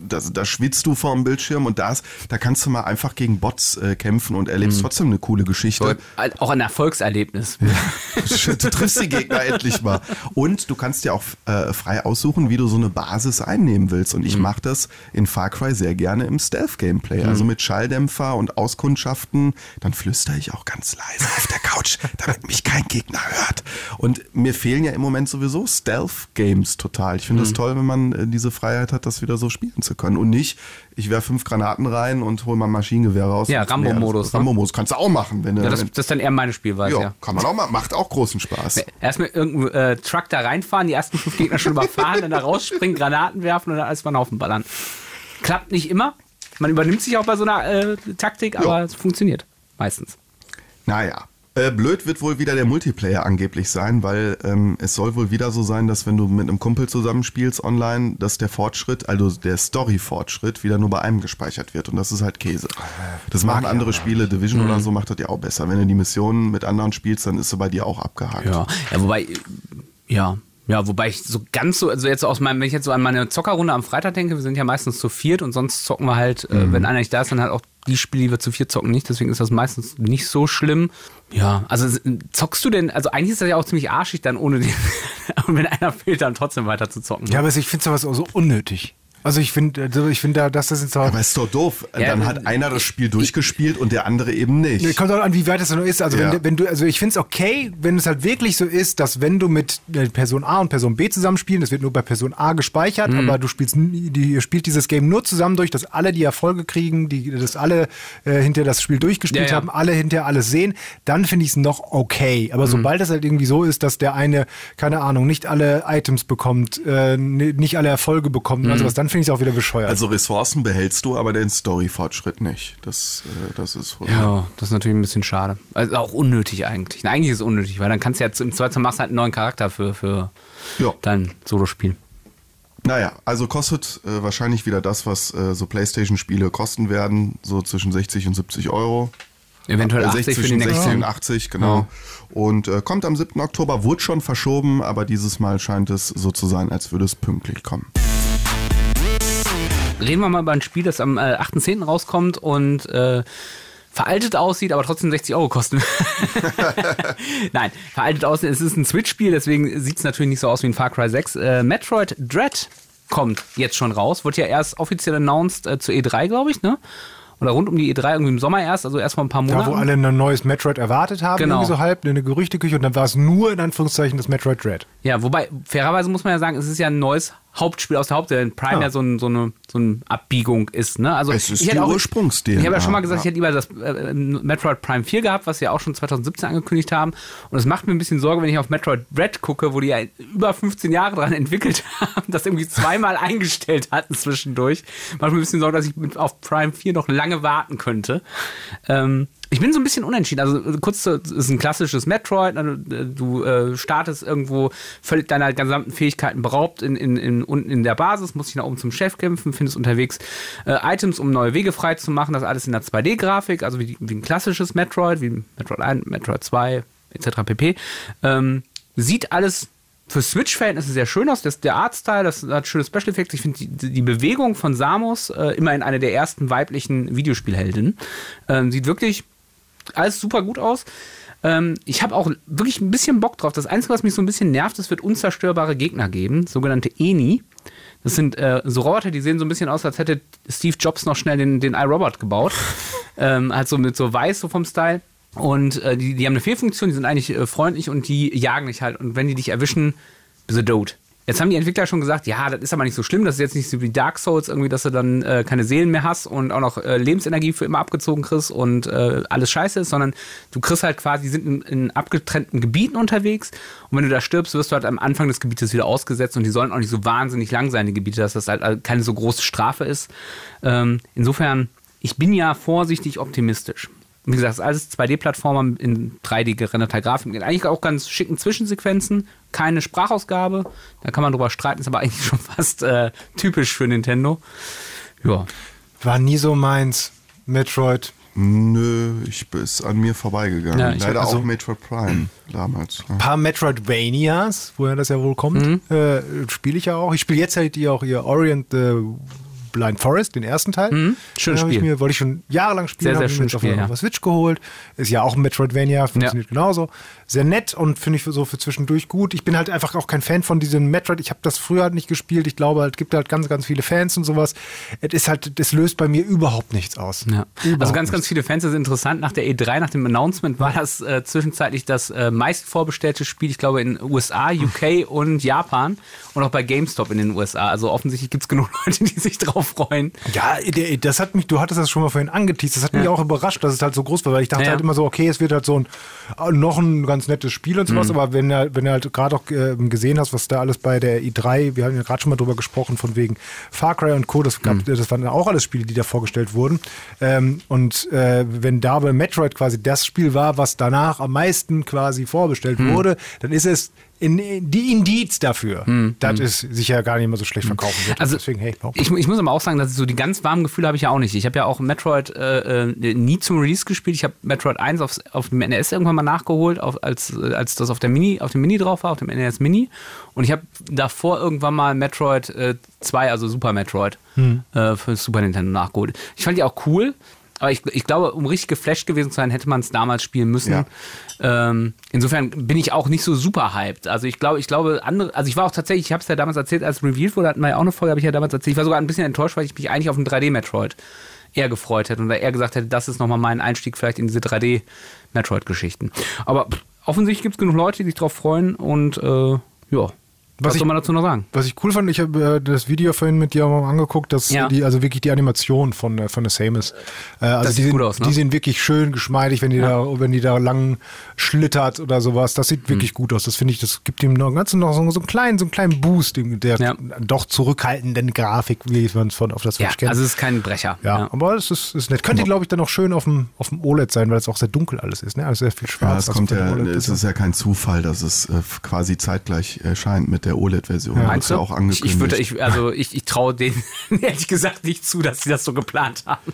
das, da schwitzt du vor dem Bildschirm und das, da kannst du mal einfach gegen Bots äh, kämpfen und erlebst mhm. trotzdem eine coole Geschichte. Auch ein Erfolgserlebnis. Ja. Du triffst die Gegner endlich mal. Und du kannst dir auch äh, frei aussuchen, wie du so eine Basis einnehmen willst. Und ich mhm. mache das das in Far Cry sehr gerne im Stealth-Gameplay. Mhm. Also mit Schalldämpfer und Auskundschaften. Dann flüstere ich auch ganz leise auf der Couch, <laughs> damit mich kein Gegner hört. Und mir fehlen ja im Moment sowieso Stealth-Games total. Ich finde es mhm. toll, wenn man äh, diese Freiheit hat, das wieder so spielen zu können. Und nicht, ich werfe fünf Granaten rein und hole mein Maschinengewehr raus. Ja, Rambo-Modus. Ne? Rambo-Modus kannst du auch machen. Wenn ja, das, das, ist dann eher meine Spielweise. Ja, ja. kann man auch machen. Macht auch großen Spaß. Erstmal irgendeinen äh, Truck da reinfahren, die ersten fünf Gegner schon überfahren, dann da rausspringen, Granaten werfen und dann alles mal einen Haufen ballern. Klappt nicht immer. Man übernimmt sich auch bei so einer äh, Taktik, aber jo. es funktioniert meistens. Naja. Äh, blöd wird wohl wieder der Multiplayer angeblich sein, weil ähm, es soll wohl wieder so sein, dass wenn du mit einem Kumpel zusammenspielst online, dass der Fortschritt, also der Story-Fortschritt, wieder nur bei einem gespeichert wird. Und das ist halt Käse. Das machen andere Spiele, Division mhm. oder so macht das ja auch besser. Wenn du die Missionen mit anderen spielst, dann ist sie bei dir auch abgehakt. Ja, ja wobei, ja, ja, wobei ich so ganz so, also jetzt aus meinem, wenn ich jetzt so an meine Zockerrunde am Freitag denke, wir sind ja meistens zu viert und sonst zocken wir halt, äh, mhm. äh, wenn einer nicht da ist, dann halt auch die Spiele, die wir zu viert zocken, nicht. Deswegen ist das meistens nicht so schlimm. Ja, also zockst du denn, also eigentlich ist das ja auch ziemlich arschig dann ohne den, <laughs> und wenn einer fehlt, dann trotzdem weiter zu zocken. Ja, aber ich finde sowas auch so unnötig. Also ich finde, also ich finde, dass das jetzt auch. Aber ist doch doof. Ja, dann hat einer das Spiel durchgespielt und der andere eben nicht. Kommt auch an, wie weit es noch ist. Also ja. wenn, wenn, du, also ich finde es okay, wenn es halt wirklich so ist, dass wenn du mit Person A und Person B zusammenspielen, das wird nur bei Person A gespeichert, mhm. aber du spielst, die, ihr spielt dieses Game nur zusammen durch, dass alle die Erfolge kriegen, die, dass alle äh, hinter das Spiel durchgespielt ja, haben, alle hinter alles sehen, dann finde ich es noch okay. Aber mhm. sobald es halt irgendwie so ist, dass der eine, keine Ahnung, nicht alle Items bekommt, äh, nicht alle Erfolge bekommt, mhm. also was dann dann finde ich es auch wieder bescheuert. Also Ressourcen behältst du, aber den Story-Fortschritt nicht. Das, äh, das ist wohl. Ja, das ist natürlich ein bisschen schade. Also auch unnötig eigentlich. Eigentlich ist es unnötig, weil dann kannst du ja im Zweifel machst halt einen neuen Charakter für, für Ja. dein Solospiel. Naja, also kostet äh, wahrscheinlich wieder das, was äh, so PlayStation-Spiele kosten werden, so zwischen 60 und 70 Euro. Eventuell Äh, 80 für die zwischen 60 nächste. und 80, genau. Und äh, kommt am 7. Oktober, wurde schon verschoben, aber dieses Mal scheint es so zu sein, als würde es pünktlich kommen. Reden wir mal über ein Spiel, das am äh, 8.10. rauskommt und äh, veraltet aussieht, aber trotzdem 60 Euro kostet. <laughs> Nein, veraltet aussieht. Es ist ein Switch-Spiel, deswegen sieht es natürlich nicht so aus wie ein Far Cry 6. Äh, Metroid Dread kommt jetzt schon raus. Wird ja erst offiziell announced äh, zur E3, glaube ich, ne? Oder rund um die E3, irgendwie im Sommer erst, also erst vor ein paar Da, Monaten. wo alle ein neues Metroid erwartet haben, Genau. irgendwie so halb, eine Gerüchteküche und dann war es nur in Anführungszeichen das Metroid Dread. Ja, wobei, fairerweise muss man ja sagen, es ist ja ein neues Hauptspiel aus der Hauptserie. Prime ja, Ja. so, ein, so, eine, so eine Abbiegung ist. Ne? Also Es ist ich die Ursprungs-DNA, Ich habe ja schon mal gesagt, ja. ich hätte lieber das äh, Metroid Prime 4 gehabt, was sie ja auch schon 2017 angekündigt haben. Und es macht mir ein bisschen Sorge, wenn ich auf Metroid Red gucke, wo die ja über 15 Jahre dran <laughs> entwickelt haben, das irgendwie zweimal <laughs> eingestellt hatten zwischendurch. Macht mir ein bisschen Sorge, dass ich auf Prime 4 noch lange warten könnte. Ähm, ich bin so ein bisschen unentschieden. Also äh, kurz, es ist ein klassisches Metroid. Also, äh, Du äh, startest irgendwo völlig deiner gesamten Fähigkeiten beraubt in, in, in, unten in der Basis, musst dich nach oben zum Chef kämpfen, findest unterwegs äh, Items, um neue Wege frei zu machen. Das alles in der 2D-Grafik, also wie, wie ein klassisches Metroid, wie Metroid 1, Metroid 2, etc. pp. Ähm, sieht alles für Switch-Verhältnisse sehr schön aus. Das, der Artstyle, das hat schöne Special Effects. Ich finde die, die Bewegung von Samus, äh, immerhin eine der ersten weiblichen Videospielheldinnen, ähm, sieht wirklich alles super gut aus. Ähm, ich habe auch wirklich ein bisschen Bock drauf. Das Einzige, was mich so ein bisschen nervt, es wird unzerstörbare Gegner geben, sogenannte Eni. Das sind äh, so Roboter, die sehen so ein bisschen aus, als hätte Steve Jobs noch schnell den, den iRobot gebaut. <laughs> ähm, halt so mit so weiß so vom Style. Und äh, die, die haben eine Fehlfunktion, die sind eigentlich äh, freundlich und die jagen dich halt. Und wenn die dich erwischen, bist du tot. Jetzt haben die Entwickler schon gesagt, ja, das ist aber nicht so schlimm, das ist jetzt nicht so wie Dark Souls, irgendwie, dass du dann äh, keine Seelen mehr hast und auch noch äh, Lebensenergie für immer abgezogen kriegst und äh, alles scheiße ist, sondern du kriegst halt quasi, sind in, in abgetrennten Gebieten unterwegs und wenn du da stirbst, wirst du halt am Anfang des Gebietes wieder ausgesetzt und die sollen auch nicht so wahnsinnig lang sein, die Gebiete, dass das halt äh, keine so große Strafe ist. Ähm, insofern, ich bin ja vorsichtig optimistisch. Wie gesagt, das ist alles 2D-Plattformer in 3D gerenderter Grafik eigentlich auch ganz schicken Zwischensequenzen, keine Sprachausgabe, da kann man drüber streiten, ist aber eigentlich <laughs> schon fast äh, typisch für Nintendo. Ja. War nie so meins, Metroid. Nö, ich ist an mir vorbeigegangen. Ja, ich Leider also- auch Metroid Prime <clears throat> damals. Ein paar Metroidvanias, woher das ja wohl kommt, Mhm. äh, spiele ich ja auch. Ich spiele jetzt halt die auch ihr Orient äh, Blind Forest, den ersten Teil. Mhm. Schönes hab ich Spiel. mir, wollte ich schon jahrelang spielen, Sehr, sehr auf, Spiel, ja. auf Switch geholt. Ist ja auch ein Metroidvania, funktioniert genauso. Sehr nett und finde ich so für zwischendurch gut. Ich bin halt einfach auch kein Fan von diesem Metroid. Ich habe das früher halt nicht gespielt. Ich glaube, es gibt halt ganz, ganz viele Fans und sowas. Es ist halt, das löst bei mir überhaupt nichts aus. Ja. Also Überhaupt ganz, ganz viele Fans das ist interessant. Nach der E3, nach dem Announcement, war das äh, zwischenzeitlich das äh, meist vorbestellte Spiel, ich glaube, in USA, UK und Japan und auch bei GameStop in den USA. Also offensichtlich gibt es genug <laughs> Leute, die sich drauf freuen. Ja, das hat mich, du hattest das schon mal vorhin angeteased, das hat mich Ja. auch überrascht, dass es halt so groß war, weil ich dachte Ja. halt immer so, okay, es wird halt so ein, äh, noch ein ganz nettes Spiel und sowas, Mhm. aber wenn, wenn du halt gerade auch äh, gesehen hast, was da alles bei der i3, wir haben ja gerade schon mal drüber gesprochen, von wegen Far Cry und Co., das, gab, Mhm. das waren auch alles Spiele, die da vorgestellt wurden. Ähm, und äh, wenn da bei Metroid quasi das Spiel war, was danach am meisten quasi vorbestellt Mhm. wurde, dann ist es in, die Indiz dafür, dass es sich ja gar nicht mehr so schlecht verkaufen wird. Also Deswegen, hey, warum? ich, ich muss aber auch sagen, dass ich so die ganz warmen Gefühle habe ich ja auch nicht. Ich habe ja auch Metroid äh, äh, nie zum Release gespielt. Ich habe Metroid 1 aufs, auf dem NES irgendwann mal nachgeholt, auf, als, äh, als das auf der Mini, auf dem Mini drauf war, auf dem NES Mini. Und ich habe davor irgendwann mal Metroid äh, 2, also Super Metroid, äh, für Super Nintendo nachgeholt. Ich fand die auch cool. Aber ich, ich glaube, um richtig geflasht gewesen zu sein, hätte man es damals spielen müssen. Ja. Ähm, insofern bin ich auch nicht so super hyped. Also ich glaube, ich glaube, andere, also ich war auch tatsächlich, ich habe es ja damals erzählt, als revealed wurde, hatten wir ja auch eine Folge, habe ich ja damals erzählt. Ich war sogar ein bisschen enttäuscht, weil ich mich eigentlich auf einen 3D-Metroid eher gefreut hätte und da eher gesagt hätte, das ist nochmal mein Einstieg vielleicht in diese 3D-Metroid-Geschichten. Aber pff, offensichtlich gibt es genug Leute, die sich drauf freuen und äh, ja, Was, was soll man dazu noch sagen? Was ich cool fand, ich habe äh, das Video vorhin mit dir mal angeguckt, dass ja. die, also wirklich die Animation von, äh, von der Samus. Äh, also das die, sieht gut aus, ne? die sehen wirklich schön geschmeidig, wenn die ja. da, wenn die da lang schlittert oder sowas. Das sieht wirklich hm. gut aus. Das finde ich, das gibt ihm noch ganz noch so, so einen kleinen, so einen kleinen Boost der ja. doch zurückhaltenden Grafik, wie man es von auf das Switch ja, kennt. Also es ist kein Brecher. Ja, ja. aber es ist, ist nett. Könnte, glaube ich, dann auch schön auf dem, auf dem OLED sein, weil es auch sehr dunkel alles ist. Ne? Also sehr viel schwarz. Ja, es kommt ja, es ist ja kein Zufall, dass es äh, quasi zeitgleich erscheint mit der OLED-Version. Ja. Meinst du? Ja auch angekündigt. Ich, ich, würde, ich, also ich, ich traue denen <laughs> ehrlich gesagt nicht zu, dass sie das so geplant haben.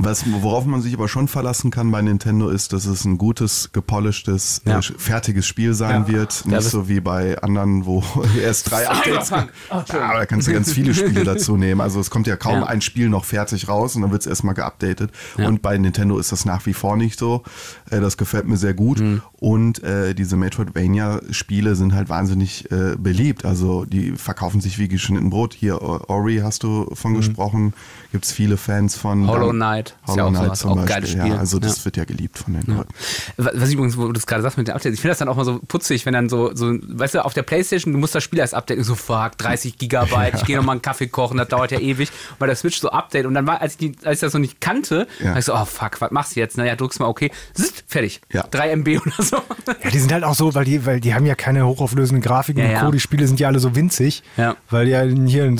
Was, worauf man sich aber schon verlassen kann bei Nintendo ist, dass es ein gutes, gepolischtes, ja. äh, fertiges Spiel sein ja. wird. Nicht so wie bei anderen, wo <laughs> erst drei Updates ja, da kannst du ganz viele Spiele dazu nehmen. Also es kommt ja kaum ein Spiel noch fertig raus und dann wird es erstmal geupdatet. Und bei Nintendo ist das nach wie vor nicht so. Äh, das gefällt mir sehr gut. Mhm. Und äh, diese Metroidvania-Spiele sind halt wahnsinnig äh, beliebt. Also die verkaufen sich wie geschnitten Brot. Hier, Ori hast du von mhm. gesprochen. Gibt es viele Fans von. Hollow Knight. Hollow Knight zum auch Beispiel. Spiel. Ja, also das ja. wird ja geliebt von den ja. Leuten. Was ich übrigens, wo du das gerade sagst mit den Updates, ich finde das dann auch mal so putzig, wenn dann so, so, weißt du, auf der Playstation, du musst das Spiel erst updaten, so fuck, 30 Gigabyte, ich gehe nochmal einen Kaffee kochen, das dauert ja ewig. Und bei der Switch so Update und dann war, als ich, die, als ich das noch nicht kannte, ja. war ich so, oh fuck, was machst du jetzt? Naja, drückst mal okay, Zzt, fertig. Ja. 3 MB oder so. Ja, die sind halt auch so, weil die, weil die haben ja keine hochauflösenden Grafiken ja, und Co. Die Spiele sind ja alle so winzig, ja. weil die ja hier, in,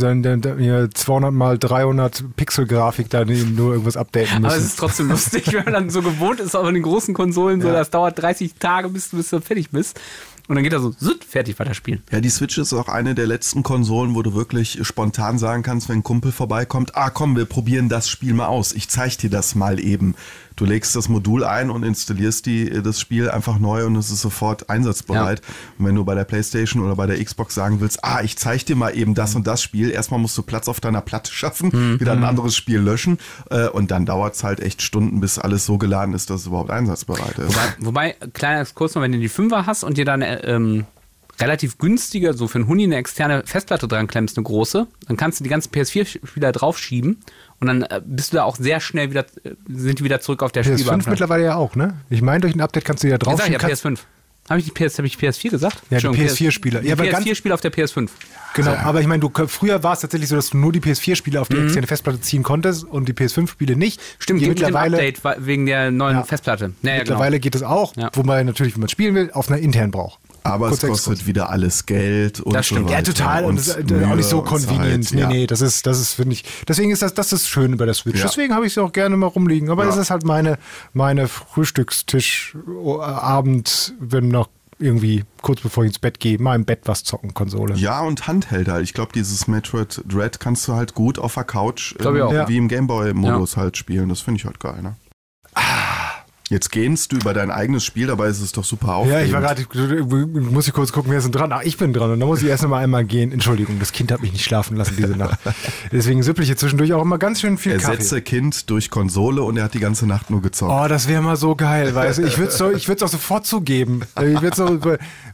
hier 200 mal 300 Pixel Grafik da nur irgendwas updaten müssen. Aber es ist trotzdem lustig, <laughs> wenn man dann so gewohnt ist, auch in den großen Konsolen, so, das dauert 30 Tage, bis, bis du fertig bist. Und dann geht er so, zut, fertig weiterspielen. Ja, die Switch ist auch eine der letzten Konsolen, wo du wirklich spontan sagen kannst, wenn ein Kumpel vorbeikommt, ah komm, wir probieren das Spiel mal aus. Ich zeig dir das mal eben. Du legst das Modul ein und installierst die, äh, das Spiel einfach neu und es ist sofort einsatzbereit. Ja. Und wenn du bei der Playstation oder bei der Xbox sagen willst, ah, ich zeig dir mal eben das und das Spiel, erstmal musst du Platz auf deiner Platte schaffen, mhm. wieder ein anderes Spiel löschen äh, und dann dauert es halt echt Stunden, bis alles so geladen ist, dass es überhaupt einsatzbereit ist. Wobei, wobei kleiner Exkurs noch, wenn du die Fünfer hast und dir dann äh, ähm, relativ günstiger, so für einen Huni eine externe Festplatte dran klemmst, eine große, dann kannst du die ganzen PS4-Spieler draufschieben und dann äh, bist du da auch sehr schnell wieder, äh, sind die wieder zurück auf der PS5 Spielbahn. PS5 mittlerweile ja auch, ne? Ich meine, durch ein Update kannst du ja drauf. Ja, PS5. Habe ich, die PS, hab ich PS4 gesagt? Ja, die PS4-Spieler. Ja, PS4-Spieler auf der PS5. Genau, ja. aber ich meine, du, früher war es tatsächlich so, dass du nur die PS4-Spiele auf die mhm. externe Festplatte ziehen konntest und die PS5-Spiele nicht. Stimmt, geht mittlerweile, mit dem Update wegen der neuen ja. Festplatte. Ja, mittlerweile genau. geht es auch, wo man natürlich, wenn man spielen will, auf einer internen braucht. Aber es kostet Exkurs. wieder alles Geld und das stimmt. So ja, total. Und, das ist auch nicht so convenient. Zeit, nee, nee, das ist, das ist, finde ich. Deswegen ist das, das ist schön bei der Switch. Ja. Deswegen habe ich sie auch gerne mal rumliegen. Aber ja. das ist halt meine, meine Frühstückstisch-Abend, wenn noch irgendwie kurz bevor ich ins Bett gehe, mal im Bett was zocken, Konsole. Ja, und Handhelder. Ich glaube, dieses Metroid Dread kannst du halt gut auf der Couch ähm, wie im Gameboy-Modus ja. halt spielen. Das finde ich halt geil, ne? Ah. Jetzt gähnst du über dein eigenes Spiel, dabei ist es doch super aufregend. Ja, ich war gerade, muss ich kurz gucken, wer ist denn dran? Ach, ich bin dran und dann muss ich erst noch mal einmal gehen. Entschuldigung, das Kind hat mich nicht schlafen lassen diese Nacht. <laughs> Deswegen süpple ich hier zwischendurch auch immer ganz schön viel Ersetze Kaffee. Ersetze Kind durch Konsole und er hat die ganze Nacht nur gezockt. Oh, das wäre mal so geil, weißt du. Ich würde es doch, ich auch sofort zugeben. Ich würde so,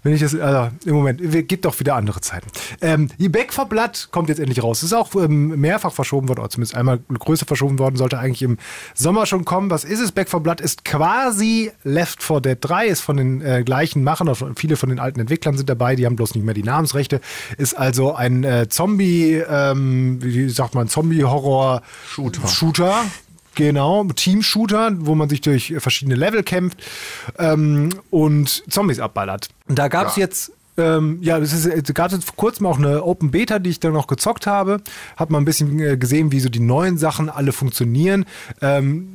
wenn ich das, also im Moment, gibt doch wieder andere Zeiten. Ähm, die Back for Blood kommt jetzt endlich raus. ist auch ähm, mehrfach verschoben worden, oder zumindest einmal größer verschoben worden, sollte eigentlich im Sommer schon kommen. Was ist es? Back for Blood ist quasi Left 4 Dead 3 ist von den äh, gleichen Machern, viele von den alten Entwicklern sind dabei, die haben bloß nicht mehr die Namensrechte. Ist also ein äh, Zombie, ähm, wie sagt man, Zombie-Horror-Shooter. Shooter. Genau, Team-Shooter, wo man sich durch verschiedene Level kämpft ähm, und Zombies abballert. Da gab es ja. jetzt ähm, ja, es ist, gab es vor kurzem auch eine Open Beta, die ich dann noch gezockt habe. Hab mal ein bisschen äh, gesehen, wie so die neuen Sachen alle funktionieren. Ähm,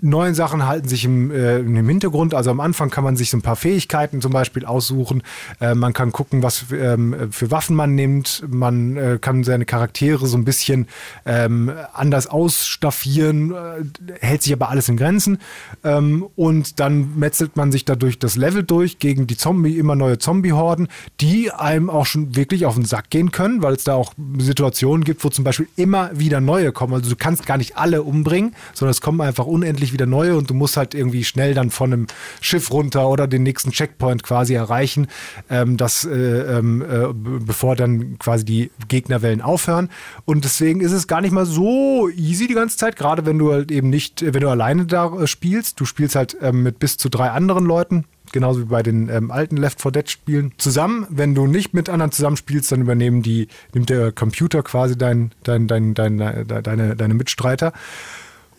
neuen Sachen halten sich im, äh, im Hintergrund. Also am Anfang kann man sich so ein paar Fähigkeiten zum Beispiel aussuchen. Äh, man kann gucken, was ähm, für Waffen man nimmt. Man äh, kann seine Charaktere so ein bisschen ähm, anders ausstaffieren, äh, hält sich aber alles in Grenzen. Ähm, und dann metzelt man sich dadurch das Level durch gegen die Zombie, immer neue Zombie-Horden, die einem auch schon wirklich auf den Sack gehen können, weil es da auch Situationen gibt, wo zum Beispiel immer wieder neue kommen. Also du kannst gar nicht alle umbringen, sondern es kommen einfach unendlich ständig wieder neue und du musst halt irgendwie schnell dann von einem Schiff runter oder den nächsten Checkpoint quasi erreichen, ähm, das, äh, ähm, äh, bevor dann quasi die Gegnerwellen aufhören. Und deswegen ist es gar nicht mal so easy die ganze Zeit, gerade wenn du halt eben nicht, wenn du alleine da äh, spielst. Du spielst halt ähm, mit bis zu drei anderen Leuten genauso wie bei den ähm, alten Left 4 Dead Spielen. Zusammen, wenn du nicht mit anderen zusammenspielst, dann übernehmen die, nimmt der Computer quasi dein, dein, dein, dein, deine, deine Mitstreiter.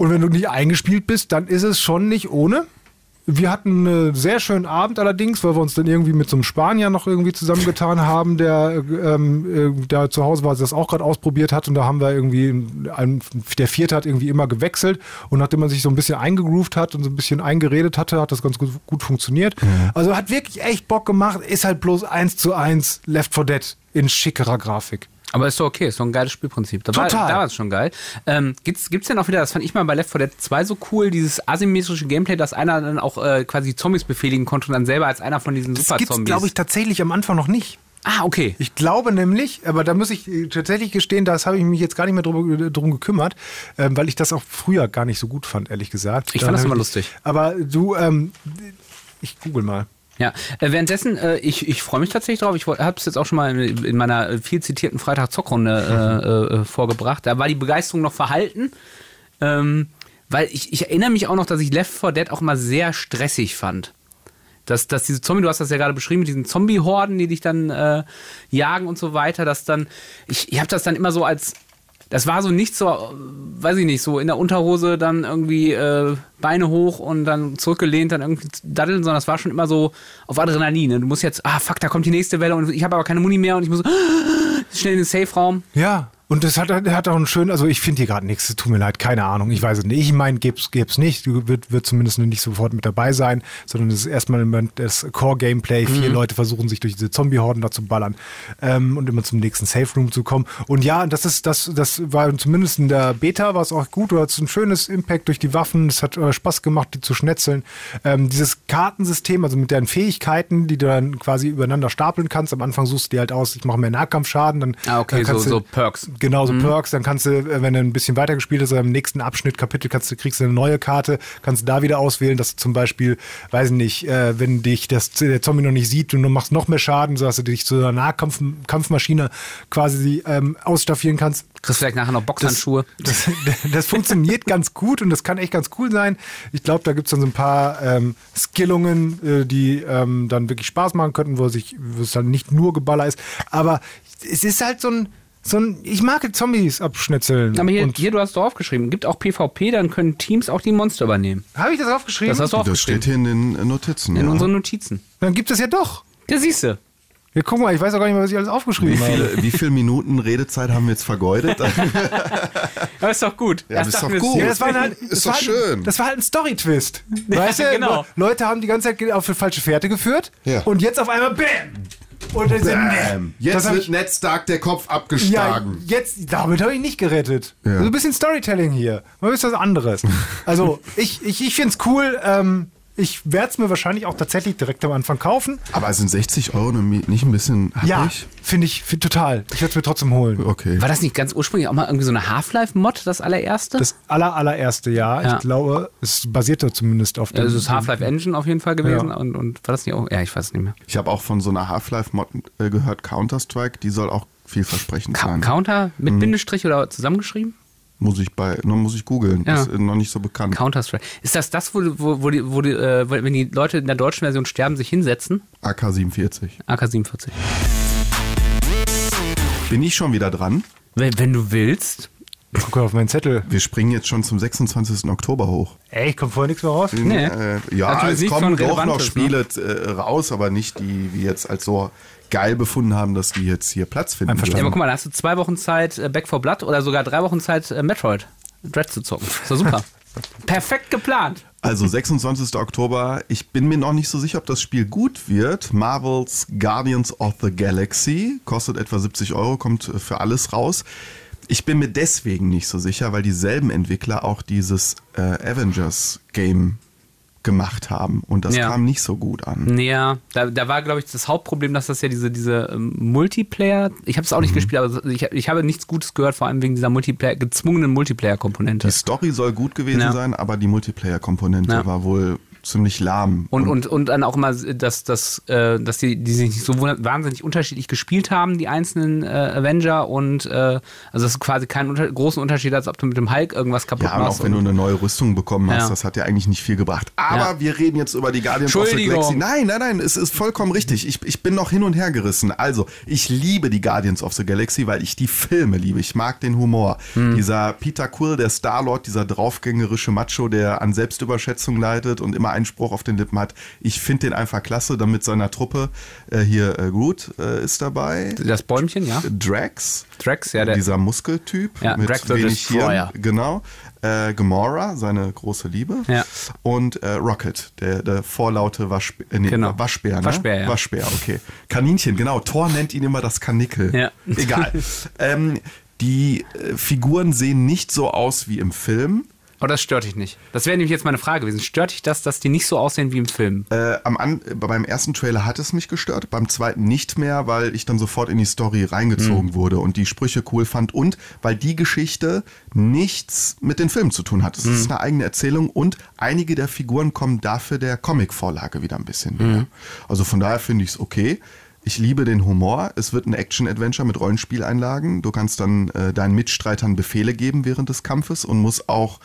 Und wenn du nicht eingespielt bist, dann ist es schon nicht ohne. Wir hatten einen sehr schönen Abend allerdings, weil wir uns dann irgendwie mit so einem Spanier noch irgendwie zusammengetan <laughs> haben, der, ähm, äh, der zu Hause war, das auch gerade ausprobiert hat und da haben wir irgendwie, ein, der Vierte hat irgendwie immer gewechselt und nachdem man sich so ein bisschen eingegroovt hat und so ein bisschen eingeredet hatte, hat das ganz gut, gut funktioniert. Mhm. Also hat wirklich echt Bock gemacht, ist halt bloß eins zu eins Left 4 Dead in schickerer Grafik. Aber ist doch okay, ist doch ein geiles Spielprinzip. Da Total. War, da war es schon geil. Ähm, gibt's, gibt's denn auch wieder, das fand ich mal bei Left 4 Dead 2 so cool, dieses asymmetrische Gameplay, dass einer dann auch äh, quasi Zombies befehligen konnte und dann selber als einer von diesen Super-Zombies. Das gibt's, glaube ich, tatsächlich am Anfang noch nicht. Ah, okay. Ich glaube nämlich, aber da muss ich äh, tatsächlich gestehen, das habe ich mich jetzt gar nicht mehr drum, äh, drum gekümmert, ähm, weil ich das auch früher gar nicht so gut fand, ehrlich gesagt. Ich fand das immer lustig. Aber du, ähm, ich google mal. Ja, äh, währenddessen, äh, ich, ich freue mich tatsächlich drauf. Ich habe es jetzt auch schon mal in, in meiner viel zitierten Freitag-Zockrunde <laughs> äh, äh, vorgebracht. Da war die Begeisterung noch verhalten. Ähm, weil ich, ich erinnere mich auch noch, dass ich Left 4 Dead auch immer sehr stressig fand. Dass, dass diese Zombie, du hast das ja gerade beschrieben, mit diesen Zombie-Horden, die dich dann äh, jagen und so weiter, dass dann, ich, ich habe das dann immer so als, das war so nicht so, weiß ich nicht, so in der Unterhose dann irgendwie äh, Beine hoch und dann zurückgelehnt, dann irgendwie daddeln, sondern das war schon immer so auf Adrenalin. Ne? Du musst jetzt, ah fuck, da kommt die nächste Welle und ich habe aber keine Muni mehr und ich muss so, <gasps> schnell in den Safe-Raum. Ja. Und das hat, hat auch einen schönen, also ich finde hier gerade nichts, tut mir leid, keine Ahnung, ich weiß es nicht. Ich meine, gäbe es nicht, wird, wird zumindest nicht sofort mit dabei sein, sondern es ist erstmal das Core-Gameplay. Mhm. Vier Leute versuchen sich durch diese Zombie-Horden da zu ballern ähm, und immer zum nächsten Safe-Room zu kommen. Und ja, das ist, das, das war zumindest in der Beta war es auch gut, du hast ein schönes Impact durch die Waffen, es hat äh, Spaß gemacht, die zu schnetzeln. Ähm, dieses Kartensystem, also mit deinen Fähigkeiten, die du dann quasi übereinander stapeln kannst, am Anfang suchst du dir halt aus, ich mache mehr Nahkampfschaden, dann ah, okay, so, so Perks genauso mhm. Perks, dann kannst du, äh, wenn du ein bisschen weiter gespielt hast, im nächsten Abschnitt, Kapitel, kannst du, kriegst du eine neue Karte, kannst du da wieder auswählen, dass du zum Beispiel, weiß ich nicht, äh, wenn dich das, der Zombie noch nicht sieht, du machst noch mehr Schaden, sodass du dich zu einer Nahkampfmaschine quasi ähm, ausstaffieren kannst. Kriegst vielleicht nachher noch Boxhandschuhe. Das, das, <laughs> das funktioniert ganz gut und das kann echt ganz cool sein. Ich glaube, da gibt es dann so ein paar ähm, Skillungen, äh, die ähm, dann wirklich Spaß machen könnten, wo, sich, wo es dann nicht nur Geballer ist. Aber es ist halt so ein so ein, ich mag Zombies abschnitzeln. Aber hier, hier, du hast drauf geschrieben, gibt auch PvP, dann können Teams auch die Monster übernehmen. Habe ich das aufgeschrieben? Das hast du aufgeschrieben. Das steht hier in den Notizen. In ja. unseren Notizen. Dann gibt es ja doch. Ja, siehst du. Ja, guck mal, ich weiß auch gar nicht mehr, was ich alles aufgeschrieben wie viele, habe. Wie viele Minuten Redezeit haben wir jetzt vergeudet? <laughs> das ist doch gut. Ja, das ist doch gut. Ja, das war halt, ist doch schön. Halt, das war halt ein Story-Twist. <laughs> Weißt du, genau. Leute haben die ganze Zeit auf eine falsche Fährte geführt ja. und jetzt auf einmal BÄM! Und Bam. Jetzt wird Ned Stark der Kopf abgeschlagen. Ja, jetzt, damit habe ich nicht gerettet. Ja. Also ein bisschen Storytelling hier. Mal ist was anderes. Also, ich, ich, ich finde es cool. Ähm, ich werde es mir wahrscheinlich auch tatsächlich direkt am Anfang kaufen. Aber sind 60 Euro nicht ein bisschen happig? Ja, finde ich find total. Ich werde es mir trotzdem holen. Okay. War das nicht ganz ursprünglich auch mal irgendwie so eine Half-Life-Mod, das allererste? Das aller, allererste, ja. ja. Ich glaube, es basierte zumindest auf dem... Ja, also es ist Half-Life-Engine auf jeden Fall gewesen. Ja. Und, und war das nicht auch... Ja, ich weiß es nicht mehr. Ich habe auch von so einer Half-Life-Mod äh, gehört, Counter-Strike. Die soll auch vielversprechend Ka sein. Counter mit mhm. Bindestrich oder zusammengeschrieben? Muss ich bei, noch muss ich googeln. Ja. Ist noch nicht so bekannt. Counter-Strike. Ist das das, wo, wo, wo, die, wo die, äh, wenn die Leute in der deutschen Version sterben, sich hinsetzen? AK-47. AK-47. Bin ich schon wieder dran? Wenn, wenn du willst. Guck auf meinen Zettel. Wir springen jetzt schon zum 26. Oktober hoch. Ey, kommt vorher nichts mehr raus? Nee. Äh, ja, also es kommen doch noch Spiele ne? raus, aber nicht die, wie jetzt als so geil befunden haben, dass die jetzt hier Platz finden. Ja, aber guck mal, da hast du zwei Wochen Zeit, äh, Back for Blood oder sogar drei Wochen Zeit, äh, Metroid Dread zu zocken. So super. <laughs> Perfekt geplant. Also 26. Oktober. Ich bin mir noch nicht so sicher, ob das Spiel gut wird. Marvels Guardians of the Galaxy kostet etwa 70 Euro, kommt für alles raus. Ich bin mir deswegen nicht so sicher, weil dieselben Entwickler auch dieses äh, Avengers Game gemacht haben und das ja. kam nicht so gut an. Ja, da, da war, glaube ich, das Hauptproblem, dass das ja diese, diese ähm, Multiplayer, ich habe es auch nicht mhm. gespielt, aber ich, ich habe nichts Gutes gehört, vor allem wegen dieser Multiplayer, gezwungenen Multiplayer-Komponente. Die Story soll gut gewesen ja. sein, aber die Multiplayer-Komponente ja. war wohl ziemlich lahm. Und, und, und dann auch immer, dass, dass, äh, dass die, die sich nicht so wahnsinnig unterschiedlich gespielt haben, die einzelnen äh, Avenger. Und äh, also dass du quasi keinen unter großen Unterschied hast, ob du mit dem Hulk irgendwas kaputt ja, machst. Ja, auch wenn du eine neue Rüstung bekommen hast, Ja. das hat ja eigentlich nicht viel gebracht. Aber Ja. wir reden jetzt über die Guardians of the. Galaxy. Nein, nein, nein, es ist vollkommen richtig. Ich, ich bin noch hin und her gerissen. Also, ich liebe die Guardians of the Galaxy, weil ich die Filme liebe. Ich mag den Humor. Hm. Dieser Peter Quill, der Star-Lord, dieser draufgängerische Macho, der an Selbstüberschätzung leidet und immer einen Spruch auf den Lippen hat. Ich finde den einfach klasse. Dann mit seiner Truppe äh, hier äh, Groot äh, ist dabei. das Bäumchen, ja. Drax. Drax, ja, der. dieser Muskeltyp Ja, mit Drax wenig. Hirn. Genau. Äh, Gamora, seine große Liebe. Ja. Und äh, Rocket, der, der vorlaute Waschbär. Äh, nee, Genau. Waschbär, ne? Waschbär, ja. Waschbär, okay. Kaninchen, genau. Thor nennt ihn immer das Kanickel. Ja. Egal. <laughs> ähm, die äh, Figuren sehen nicht so aus wie im Film. Oh, das stört dich nicht. Das wäre nämlich jetzt meine Frage gewesen. Stört dich das, dass die nicht so aussehen wie im Film? Äh, am An beim ersten Trailer hat es mich gestört, beim zweiten nicht mehr, weil ich dann sofort in die Story reingezogen Mhm. wurde und die Sprüche cool fand und weil die Geschichte nichts mit den Filmen zu tun hat. Es Mhm. ist eine eigene Erzählung und einige der Figuren kommen dafür der Comic-Vorlage wieder ein bisschen Mhm. näher. Also von daher finde ich es okay. Ich liebe den Humor. Es wird ein Action-Adventure mit Rollenspieleinlagen. Du kannst dann äh, deinen Mitstreitern Befehle geben während des Kampfes und musst auch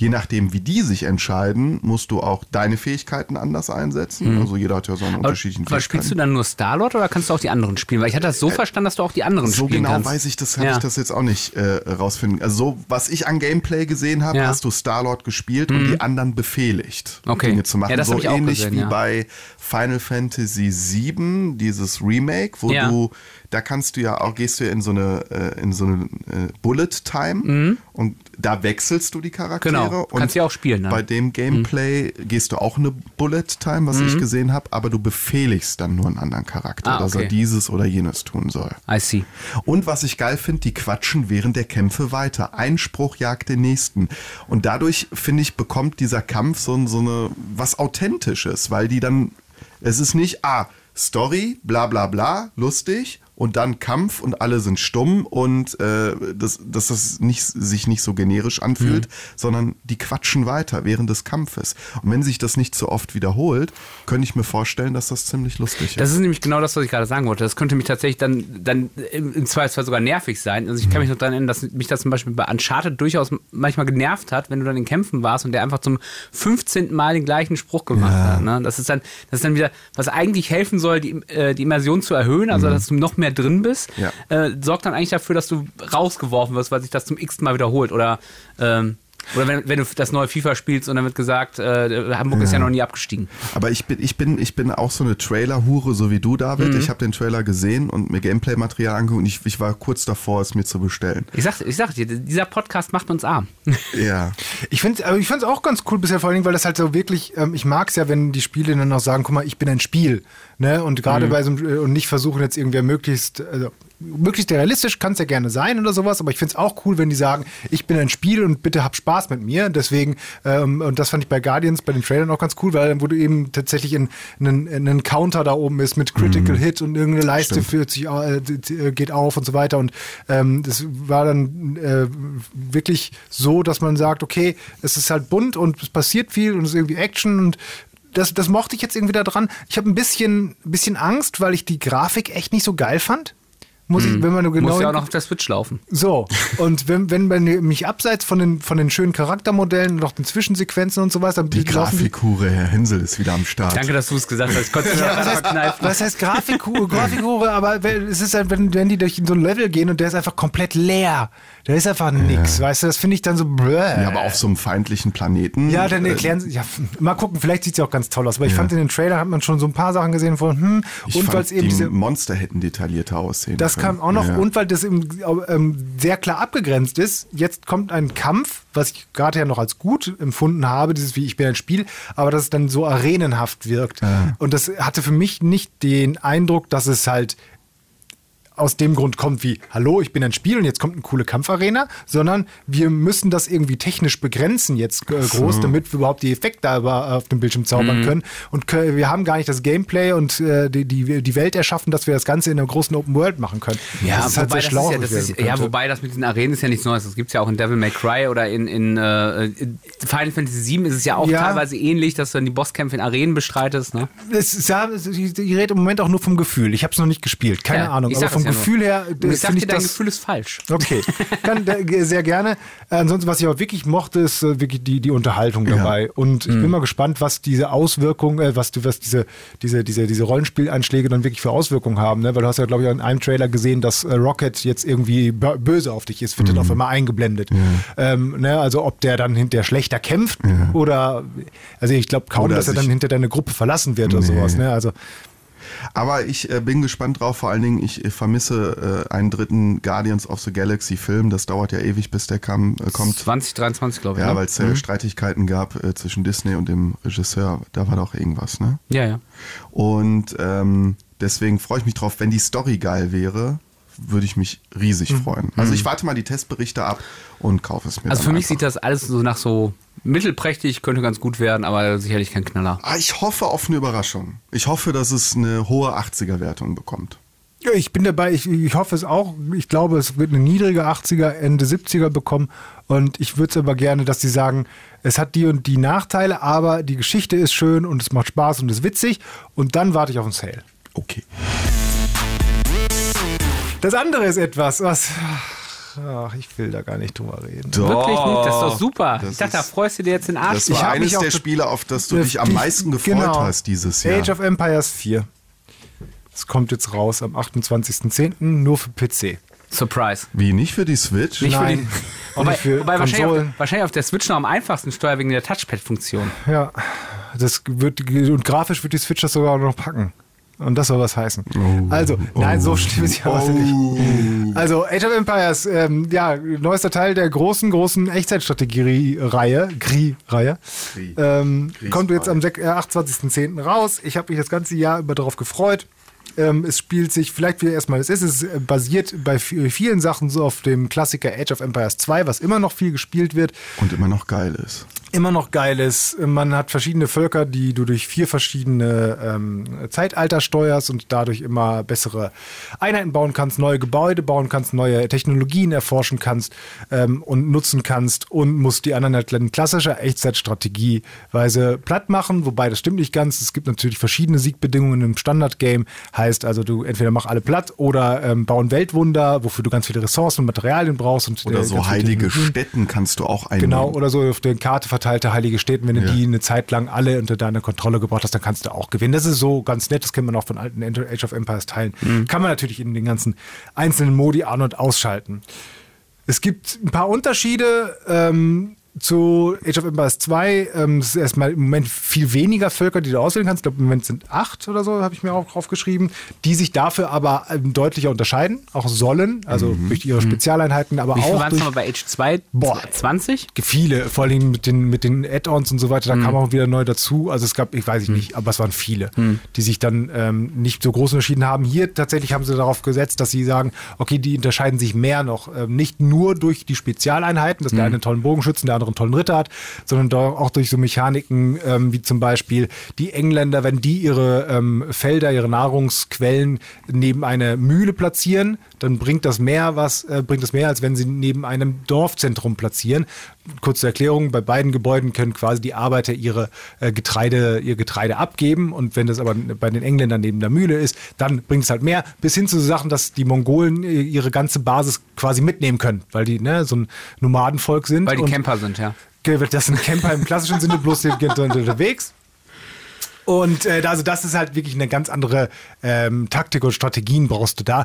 je nachdem, wie die sich entscheiden, musst du auch deine Fähigkeiten anders einsetzen. Also jeder hat ja seine Mhm. Aber, unterschiedlichen aber spielst du dann nur Star-Lord oder kannst du auch die anderen spielen? Weil ich hatte das so verstanden, dass du auch die anderen Äh, so spielen genau kannst. weiß ich das, habe Ja. ich das jetzt auch nicht äh, rausfinden. Also so, was ich an Gameplay gesehen habe, Ja. Mhm. hast du Star-Lord gespielt und die anderen befehligt, Okay. Dinge zu machen. Ja, das so ich auch ähnlich gesehen, wie bei Final Fantasy VII, dieses Remake, wo du, da kannst du ja auch, gehst du ja in so eine, äh, in so eine äh, Bullet Time und da wechselst du die Charaktere. Mhm. Genau. Und Kannst ja auch spielen, ne? Bei dem Gameplay gehst du auch eine Bullet Time, was ich gesehen habe, aber du befehligst dann nur einen anderen Charakter, Mhm. Ah, dass er okay. dieses oder jenes tun soll. I see. Und was ich geil finde, die quatschen während der Kämpfe weiter. Ein Spruch jagt den nächsten. Und dadurch, finde ich, bekommt dieser Kampf so, so eine, was Authentisches, weil die dann, es ist nicht, ah, Story, bla bla bla, lustig und dann Kampf und alle sind stumm und äh, dass, dass das nicht, sich nicht so generisch anfühlt, Mhm. sondern die quatschen weiter während des Kampfes. Und wenn sich das nicht so oft wiederholt, könnte ich mir vorstellen, dass das ziemlich lustig ist. Das ist nämlich genau das, was ich gerade sagen wollte. Das könnte mich tatsächlich dann, dann im Zweifelsfall sogar nervig sein. Also ich kann mich noch daran erinnern, dass mich das zum Beispiel bei Uncharted durchaus manchmal genervt hat, wenn du dann in Kämpfen warst und der einfach zum 15. Mal den gleichen Spruch gemacht hat. Ne? Das, ist dann, das ist dann wieder, was eigentlich helfen soll, die, äh, die Immersion zu erhöhen, also dass du noch mehr drin bist, Ja. äh, sorgt dann eigentlich dafür, dass du rausgeworfen wirst, weil sich das zum x Mal wiederholt. Oder ähm, oder wenn, wenn du das neue FIFA spielst und dann wird gesagt, äh, Hamburg ist ja noch nie abgestiegen. Aber ich bin, ich bin, ich bin auch so eine Trailer-Hure, so wie du, David. Mhm. Ich habe den Trailer gesehen und mir Gameplay-Material angeguckt und ich, ich war kurz davor, es mir zu bestellen. Ich sag, ich sag dir, dieser Podcast macht uns arm. <laughs> Ja. Ich finde es auch ganz cool bisher, vor allen Dingen, weil das halt so wirklich, ähm, ich mag es ja, wenn die Spiele dann auch sagen, guck mal, ich bin ein Spiel. Ne? Und gerade bei so einem, äh, und nicht versuchen jetzt irgendwer möglichst, also, möglichst realistisch kann es ja gerne sein oder sowas, aber ich finde es auch cool, wenn die sagen, ich bin ein Spiel und bitte hab Spaß mit mir. Deswegen, ähm, und das fand ich bei Guardians, bei den Trailern auch ganz cool, weil dann wurde eben tatsächlich in, in, in einen Counter da oben ist mit Critical Hit und irgendeine Leiste führt sich, äh, d- geht auf und so weiter. Und ähm, das war dann äh, wirklich so, dass man sagt, okay, es ist halt bunt und es passiert viel und es ist irgendwie Action und das, das mochte ich jetzt irgendwie da dran. Ich habe ein bisschen, bisschen Angst, weil ich die Grafik echt nicht so geil fand. Muss ich, wenn man nur genau. Muss ja auch noch auf der Switch laufen. So, und wenn, wenn man mich abseits von den, von den schönen Charaktermodellen und auch den Zwischensequenzen und sowas, dann Die Grafikhure, Herr Hensel ist wieder am Start. Danke, dass du es gesagt hast. Es Ja, ja, was, heißt, was heißt Grafikhure, Grafikhure, aber wenn- es ist halt, wenn, wenn die durch so ein Level gehen und der ist einfach komplett leer. Da ist einfach nix, weißt du, das finde ich dann so bläh. Ja, aber auf so einem feindlichen Planeten. Ja, dann äh, erklären sie, ja, mal gucken, vielleicht sieht es ja auch ganz toll aus, aber ich fand in den Trailer hat man schon so ein paar Sachen gesehen von, hm, Ich und weil es eben die diese, Monster hätten detaillierter aussehen das. Kam auch noch, Ja. und weil das eben, ähm, sehr klar abgegrenzt ist, jetzt kommt ein Kampf, was ich gerade ja noch als gut empfunden habe, dieses wie ich bin ein Spiel, aber dass es dann so arenenhaft wirkt. Und das hatte für mich nicht den Eindruck, dass es halt aus dem Grund kommt wie, hallo, ich bin ein Spiel und jetzt kommt eine coole Kampfarena, sondern wir müssen das irgendwie technisch begrenzen jetzt äh, groß, so. damit wir überhaupt die Effekte da auf dem Bildschirm zaubern mhm. können. Und wir haben gar nicht das Gameplay und äh, die, die, die Welt erschaffen, dass wir das Ganze in einer großen Open World machen können. Ja, das ist halt sehr schlau. Ja, ist, ja, wobei das mit diesen Arenen ist ja nichts Neues. Das gibt es ja auch in Devil May Cry oder in, in äh, Final Fantasy VII ist es ja auch ja. teilweise ähnlich, dass du dann die Bosskämpfe in Arenen bestreitest. Ne? Es ist, ja, ich rede im Moment auch nur vom Gefühl. Ich habe es noch nicht gespielt, keine ja, Ahnung. Aber vom Gefühl her. Ich sag dir, dein Gefühl ist falsch. Okay, <laughs> kann sehr gerne. Ansonsten, was ich aber wirklich mochte, ist äh, wirklich die, die Unterhaltung dabei. Und ich mhm. bin mal gespannt, was diese Auswirkungen, äh, was, was diese, diese, diese, diese Rollenspielanschläge dann wirklich für Auswirkungen haben. Ne? Weil du hast ja, glaube ich, in einem Trailer gesehen, dass äh, Rocket jetzt irgendwie böse auf dich ist, wird mhm. dann auf einmal eingeblendet. Ja. Ähm, ne? Also ob der dann hinterher schlechter kämpft ja. oder also ich glaube kaum, oder dass er dann hinter deine Gruppe verlassen wird nee. oder sowas. Ne? Also aber ich äh, bin gespannt drauf. Vor allen Dingen, ich äh, vermisse äh, einen dritten Guardians of the Galaxy Film. Das dauert ja ewig, bis der kam, äh, kommt. 2023, glaube ich. Ja, ne? weil es mhm. Streitigkeiten gab äh, zwischen Disney und dem Regisseur. Da war doch irgendwas, ne? Ja, ja. Und ähm, deswegen freue ich mich drauf, wenn die Story geil wäre würde ich mich riesig mhm. freuen. Also ich mhm. warte mal die Testberichte ab und kaufe es mir. Also für mich einfach. sieht das alles so nach so mittelprächtig, könnte ganz gut werden, aber sicherlich kein Knaller. Ah, ich hoffe auf eine Überraschung. Ich hoffe, dass es eine hohe 80er-Wertung bekommt. Ja, ich bin dabei, ich, ich hoffe es auch. Ich glaube, es wird eine niedrige 80er, Ende 70er bekommen. Und ich würde es aber gerne, dass sie sagen, es hat die und die Nachteile, aber die Geschichte ist schön und es macht Spaß und ist witzig. Und dann warte ich auf ein Sale. Okay. Das andere ist etwas, was. Ach, ich will da gar nicht drüber reden. Doch, Wirklich nicht? Das ist doch super. Das ich dachte, da freust du dir jetzt den Arsch. Das war ich eines der Spiele, auf das du dich am meisten gefreut genau, hast dieses Jahr. Age of Empires 4. Es kommt jetzt raus am 28.10. nur für PC. Surprise. Wie, nicht für die Switch? Nicht Nein. für die. <laughs> wobei, für wobei wahrscheinlich, auf, wahrscheinlich auf der Switch noch am einfachsten Steuer wegen der Touchpad-Funktion. Ja. Das wird, und grafisch wird die Switch das sogar noch packen. Und das soll was heißen. Oh, also, oh, nein, so schlimm ist ja oh. nicht. Also, Age of Empires, ähm, ja, neuester Teil der großen, großen Echtzeitstrategie-Reihe, GRI-Reihe, ähm, kommt jetzt am 28.10. Äh, raus. Ich habe mich das ganze Jahr über darauf gefreut. Ähm, es spielt sich, vielleicht wieder erstmal, es ist, es basiert bei vielen Sachen so auf dem Klassiker Age of Empires 2, was immer noch viel gespielt wird. Und immer noch geil ist immer noch geil ist. Man hat verschiedene Völker, die du durch vier verschiedene ähm, Zeitalter steuerst und dadurch immer bessere Einheiten bauen kannst, neue Gebäude bauen kannst, neue Technologien erforschen kannst ähm, und nutzen kannst und musst die anderen halt in klassischer Echtzeitstrategieweise platt machen, wobei das stimmt nicht ganz. Es gibt natürlich verschiedene Siegbedingungen im Standard-Game. Heißt also, du entweder mach alle platt oder ähm, bauen Weltwunder, wofür du ganz viele Ressourcen und Materialien brauchst. Und, oder äh, so heilige Städten kannst du auch einnehmen. Genau, oder so auf der Karte verteilte heilige Städte. Wenn du ja. die eine Zeit lang alle unter deine Kontrolle gebracht hast, dann kannst du auch gewinnen. Das ist so ganz nett, das kennt man auch von alten Age of Empires Teilen. Mhm. Kann man natürlich in den ganzen einzelnen Modi an- und ausschalten. Es gibt ein paar Unterschiede. Ähm, zu Age of Empires 2. Ähm, es ist erstmal im Moment viel weniger Völker, die du auswählen kannst. Ich glaube, im Moment sind acht oder so, habe ich mir auch draufgeschrieben, die sich dafür aber ähm, deutlicher unterscheiden, auch sollen, also mhm. durch ihre mhm. Spezialeinheiten, aber Wie auch. Wie waren es nochmal bei Age 2? Boah, 20? Viele, vor allem mit den, mit den Add-ons und so weiter, da mhm. kam auch wieder neu dazu. Also es gab, ich weiß ich mhm. nicht, aber es waren viele, mhm. die sich dann ähm, nicht so groß unterschieden haben. Hier tatsächlich haben sie darauf gesetzt, dass sie sagen, okay, die unterscheiden sich mehr noch. Ähm, nicht nur durch die Spezialeinheiten, dass der eine einen tollen Bogenschützen, der andere einen tollen Ritter hat, sondern auch durch so Mechaniken ähm, wie zum Beispiel die Engländer, wenn die ihre ähm, Felder, ihre Nahrungsquellen neben eine Mühle platzieren, dann bringt das mehr was, äh, bringt das mehr, als wenn sie neben einem Dorfzentrum platzieren. Kurze Erklärung, bei beiden Gebäuden können quasi die Arbeiter ihre äh, Getreide, ihr Getreide abgeben und wenn das aber bei den Engländern neben der Mühle ist, dann bringt es halt mehr, bis hin zu Sachen, dass die Mongolen äh, ihre ganze Basis quasi mitnehmen können, weil die ne, so ein Nomadenvolk sind. Weil die Camper sind, ja. Das sind Camper im klassischen Sinne, bloß die sind unterwegs. Und äh, also das ist halt wirklich eine ganz andere ähm, Taktik und Strategien brauchst du da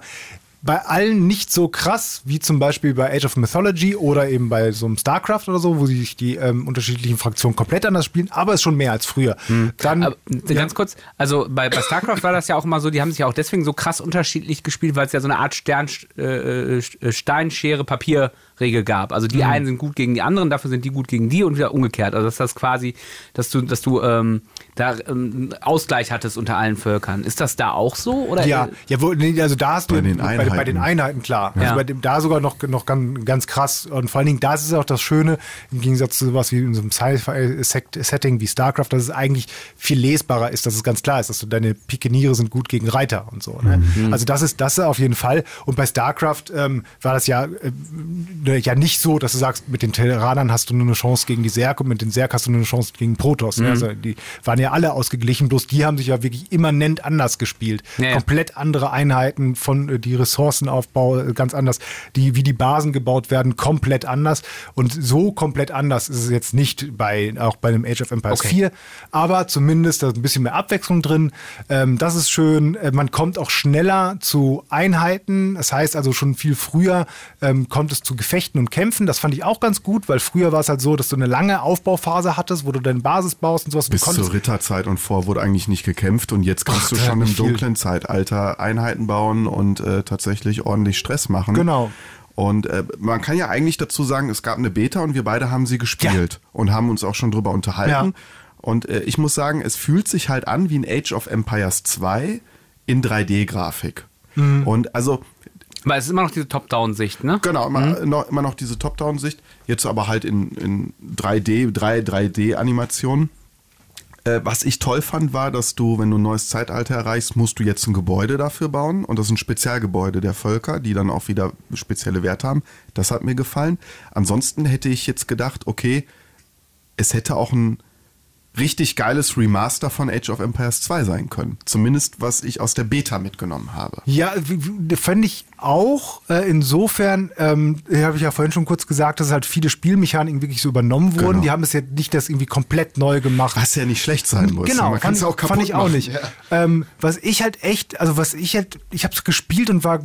bei allen nicht so krass wie zum Beispiel bei Age of Mythology oder eben bei so einem StarCraft oder so, wo sich die ähm, unterschiedlichen Fraktionen komplett anders spielen, aber es ist schon mehr als früher. Hm. Dann, aber, ja. Ganz kurz, also bei, bei StarCraft war das ja auch immer so, die haben sich ja auch deswegen so krass unterschiedlich gespielt, weil es ja so eine Art Stern, äh, äh Steinschere, Papier Regel gab. Also die mhm. einen sind gut gegen die anderen, dafür sind die gut gegen die und wieder umgekehrt. Also dass das quasi, dass du, dass du ähm, da ähm, Ausgleich hattest unter allen Völkern. Ist das da auch so? Oder? Ja, ja wo, nee, also da hast du bei den, bei den Einheiten. bei den Einheiten, klar. Ja. Also bei dem, da sogar noch, noch ganz, ganz krass. Und vor allen Dingen, das ist auch das Schöne, im Gegensatz zu sowas wie in so einem Sci-Fi-Setting wie StarCraft, dass es eigentlich viel lesbarer ist, dass es ganz klar ist, dass du deine Pikeniere sind gut gegen Reiter und so. Ne? Mhm. Also das ist das ist auf jeden Fall. Und bei StarCraft ähm, war das ja, äh, ja nicht so, dass du sagst, mit den Terranern hast du nur eine Chance gegen die Zerg und mit den Zerg hast du nur eine Chance gegen Protoss. Mhm. Ne? Also die waren ja alle ausgeglichen, bloß die haben sich ja wirklich immanent anders gespielt. Ja, ja. Komplett andere Einheiten von äh, die Ressourcenaufbau äh, ganz anders, die wie die Basen gebaut werden komplett anders und so komplett anders ist es jetzt nicht bei auch bei dem Age of Empires Okay. 4, aber zumindest da ist ein bisschen mehr Abwechslung drin. Ähm, das ist schön. Äh, man kommt auch schneller zu Einheiten. Das heißt also schon viel früher ähm, kommt es zu Gefechten und Kämpfen. Das fand ich auch ganz gut, weil früher war es halt so, dass du eine lange Aufbauphase hattest, wo du deine Basis baust und sowas. Bis zur Ritterzeit und vor wurde eigentlich nicht gekämpft und jetzt kannst Ach, du schon im dunklen Zeitalter Einheiten bauen und äh, tatsächlich ordentlich Stress machen. Genau. Und äh, man kann ja eigentlich dazu sagen, es gab eine Beta und wir beide haben sie gespielt und haben uns auch schon drüber unterhalten. Ja. Und äh, ich muss sagen, es fühlt sich halt an wie ein Age of Empires 2 in 3D-Grafik. Mhm. Und also Weil es ist immer noch diese Top-Down-Sicht, ne? Genau, immer, noch, immer noch diese Top-Down-Sicht. Jetzt aber halt in, in 3D, 3, 3D-Animationen. Äh, was ich toll fand, war, dass du, wenn du ein neues Zeitalter erreichst, musst du jetzt ein Gebäude dafür bauen. Und das ist ein Spezialgebäude der Völker, die dann auch wieder spezielle Werte haben. Das hat mir gefallen. Ansonsten hätte ich jetzt gedacht, okay, es hätte auch ein richtig geiles Remaster von Age of Empires 2 sein können. Zumindest, was ich aus der Beta mitgenommen habe. Ja, fand ich auch. Äh, insofern, ähm, habe ich ja vorhin schon kurz gesagt, dass halt viele Spielmechaniken wirklich so übernommen wurden. Genau. Die haben es ja nicht das irgendwie komplett neu gemacht. Was ja nicht schlecht sein muss. Genau, Man kann fand, es auch kaputt fand ich auch machen. nicht. Ähm, was ich halt echt, also was ich halt, ich habe es gespielt und war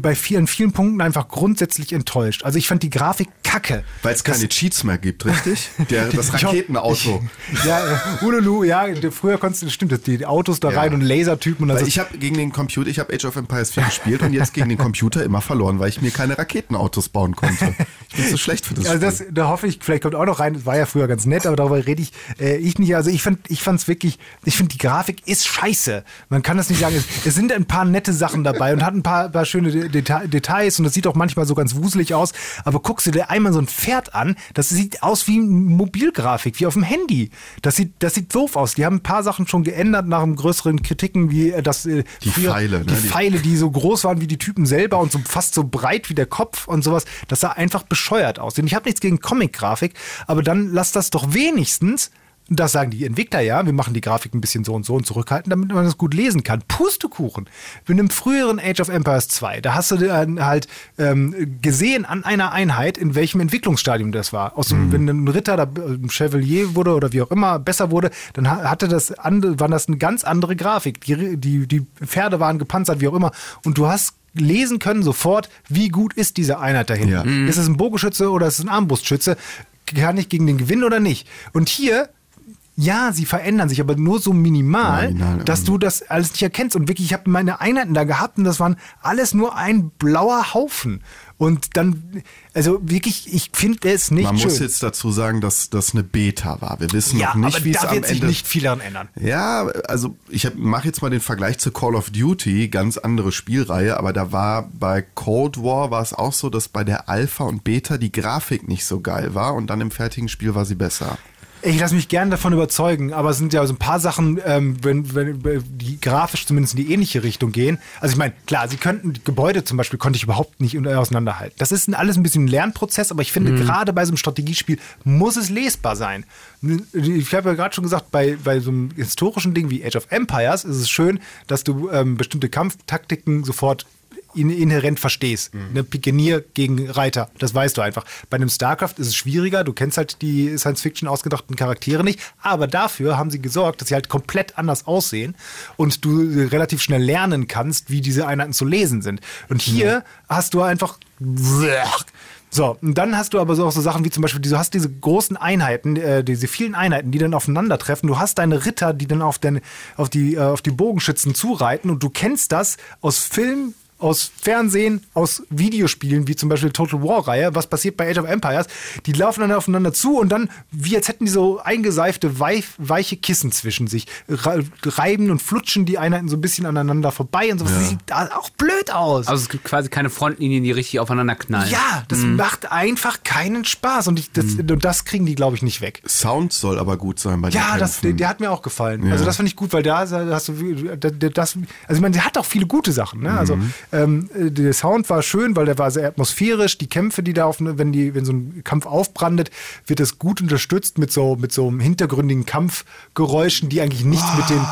bei vielen, vielen Punkten einfach grundsätzlich enttäuscht. Also ich fand die Grafik kacke. Weil es keine Cheats mehr gibt, richtig? Der, das <laughs> Raketenauto. Ja, Ululu, ja, früher konntest du, stimmt, das, die Autos da Ja. rein und Lasertypen und so- ich habe gegen den Computer, ich habe Age of Empires 4 gespielt und jetzt gegen den Computer immer verloren, weil ich mir keine Raketenautos bauen konnte. Ich bin zu schlecht für das Also das, Spiel. da hoffe ich, vielleicht kommt auch noch rein, das war ja früher ganz nett, aber darüber rede ich, äh, ich nicht. Also ich fand ich fand's wirklich, ich finde die Grafik ist scheiße. Man kann das nicht sagen. Es, es sind ein paar nette Sachen dabei und hat ein paar, paar schöne De Deta Details und das sieht auch manchmal so ganz wuselig aus. Aber guckst du dir einmal so ein Pferd an, das sieht aus wie Mobilgrafik, wie auf dem Handy. Das sieht, das sieht doof aus. Die haben ein paar Sachen schon geändert nach einem größeren Kritiken, wie äh, das äh, Die Pfeile, ne? die Die- Pfeile, die so groß waren wie die Typen selber und so fast so breit wie der Kopf und sowas. Das sah einfach bescheuert aus. Und ich habe nichts gegen Comic-Grafik, aber dann lass das doch wenigstens. Das sagen die Entwickler ja, wir machen die Grafik ein bisschen so und so und zurückhalten, damit man das gut lesen kann. Pustekuchen. In einem früheren Age of Empires 2, da hast du dann halt ähm, gesehen an einer Einheit, in welchem Entwicklungsstadium das war. Aus dem, Wenn ein Ritter, da, ein Chevalier wurde oder wie auch immer besser wurde, dann ha- hatte das andere, war das eine ganz andere Grafik. Die, die, die Pferde waren gepanzert, wie auch immer. Und du hast lesen können sofort, wie gut ist diese Einheit dahinter. Ja. Mhm. Ist es ein Bogenschütze oder ist es ein Armbrustschütze? Kann ich gegen den gewinnen oder nicht? Und hier, ja, sie verändern sich, aber nur so minimal, Marginal, dass du das alles nicht erkennst. Und wirklich, ich habe meine Einheiten da gehabt und das waren alles nur ein blauer Haufen. Und dann, also wirklich, ich finde es nicht Man schön. muss jetzt dazu sagen, dass das eine Beta war. Wir wissen ja, noch nicht, aber wie es da am wird sich Ende nicht viel daran ändern. Ja, also ich mache jetzt mal den Vergleich zu Call of Duty, ganz andere Spielreihe, aber da war bei Cold War war es auch so, dass bei der Alpha und Beta die Grafik nicht so geil war und dann im fertigen Spiel war sie besser. Ich lasse mich gern davon überzeugen, aber es sind ja so ein paar Sachen, ähm, wenn, wenn, die grafisch zumindest in die ähnliche Richtung gehen. Also ich meine, klar, sie könnten, Gebäude zum Beispiel konnte ich überhaupt nicht auseinanderhalten. Das ist alles ein bisschen ein Lernprozess, aber ich finde, gerade bei so einem Strategiespiel muss es lesbar sein. Ich habe ja gerade schon gesagt, bei, bei so einem historischen Ding wie Age of Empires ist es schön, dass du ähm, bestimmte Kampftaktiken sofort inhärent verstehst. Ne, Pikenier gegen Reiter, das weißt du einfach. Bei einem StarCraft ist es schwieriger, du kennst halt die Science-Fiction ausgedachten Charaktere nicht, aber dafür haben sie gesorgt, dass sie halt komplett anders aussehen und du relativ schnell lernen kannst, wie diese Einheiten zu lesen sind. Und hier hast du einfach so, und dann hast du aber so auch so Sachen wie zum Beispiel, du hast diese großen Einheiten, äh, diese vielen Einheiten, die dann aufeinandertreffen. Du hast deine Ritter, die dann auf, deine, auf, die, äh, auf die Bogenschützen zureiten und du kennst das aus Film, aus Fernsehen, aus Videospielen, wie zum Beispiel Total War-Reihe. Was passiert bei Age of Empires? Die laufen dann aufeinander zu und dann, wie als hätten die so eingeseifte, weich, weiche Kissen zwischen sich, reiben und flutschen die Einheiten so ein bisschen aneinander vorbei und so. Ja. Das sieht auch blöd aus. Also es gibt quasi keine Frontlinien, die richtig aufeinander knallen. Ja, das mhm. macht einfach keinen Spaß und, ich, das, mhm. und das kriegen die, glaube ich, nicht weg. Sound soll aber gut sein bei Ja, das, der, der, hat mir auch gefallen. Ja. Also das fand ich gut, weil da hast du das, also ich meine, der hat auch viele gute Sachen. Ne? Also mhm. Ähm, der Sound war schön, weil der war sehr atmosphärisch. Die Kämpfe, die da auf, wenn die, wenn so ein Kampf aufbrandet, wird das gut unterstützt mit so mit so hintergründigen Kampfgeräuschen, die eigentlich nichts oh. mit dem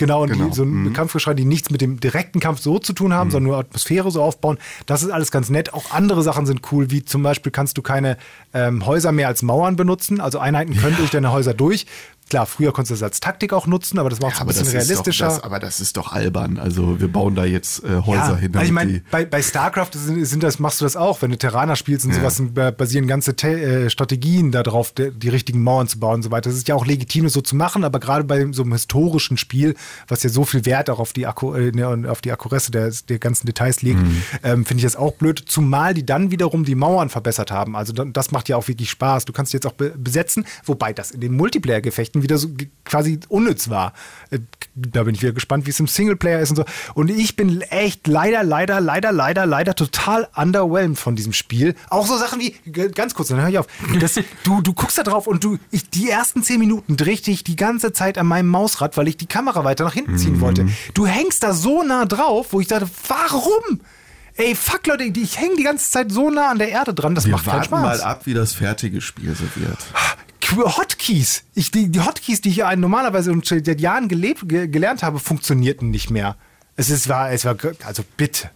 genau, genau. Die, so mhm. Kampfgeschrei, die nichts mit dem direkten Kampf so zu tun haben, mhm. sondern nur Atmosphäre so aufbauen. Das ist alles ganz nett. Auch andere Sachen sind cool, wie zum Beispiel kannst du keine ähm, Häuser mehr als Mauern benutzen. Also Einheiten können ja. durch deine Häuser durch. Klar, früher konntest du das als Taktik auch nutzen, aber das macht es ja, ein bisschen realistischer. Das, aber das ist doch albern. Also wir bauen da jetzt äh, Häuser ja, hin. Also ich meine, bei, bei StarCraft sind, sind, das, machst du das auch. Wenn du Terraner spielst und ja. sowas, basieren ganze äh, Strategien darauf, die, die, richtigen Mauern zu bauen und so weiter. Das ist ja auch legitim, das so zu machen, aber gerade bei so einem historischen Spiel, was ja so viel Wert auch auf die, Akku, äh, ne, auf die Akkuresse der, der ganzen Details legt, mhm. ähm, finde ich das auch blöd. Zumal die dann wiederum die Mauern verbessert haben. Also das macht ja auch wirklich Spaß. Du kannst jetzt auch be besetzen, wobei das in den Multiplayer-Gefechten wieder so quasi unnütz war. Äh, da bin ich wieder gespannt, wie es im Singleplayer ist und so. Und ich bin echt leider, leider, leider, leider, leider total underwhelmed von diesem Spiel. Auch so Sachen wie, ganz kurz, dann hör ich auf. Das, <laughs> du, du guckst da drauf und du, ich, die ersten zehn Minuten drehte ich die ganze Zeit an meinem Mausrad, weil ich die Kamera weiter nach hinten ziehen mhm. wollte. Du hängst da so nah drauf, wo ich dachte, warum? Ey, fuck Leute, ich hänge die ganze Zeit so nah an der Erde dran, das Wir macht keinen Spaß. mal ab, wie das fertige Spiel so wird. Hotkeys. Ich, die, die Hotkeys, die ich normalerweise seit Jahren gelebt, gelernt habe, funktionierten nicht mehr. Es ist, war, es war, also bitte.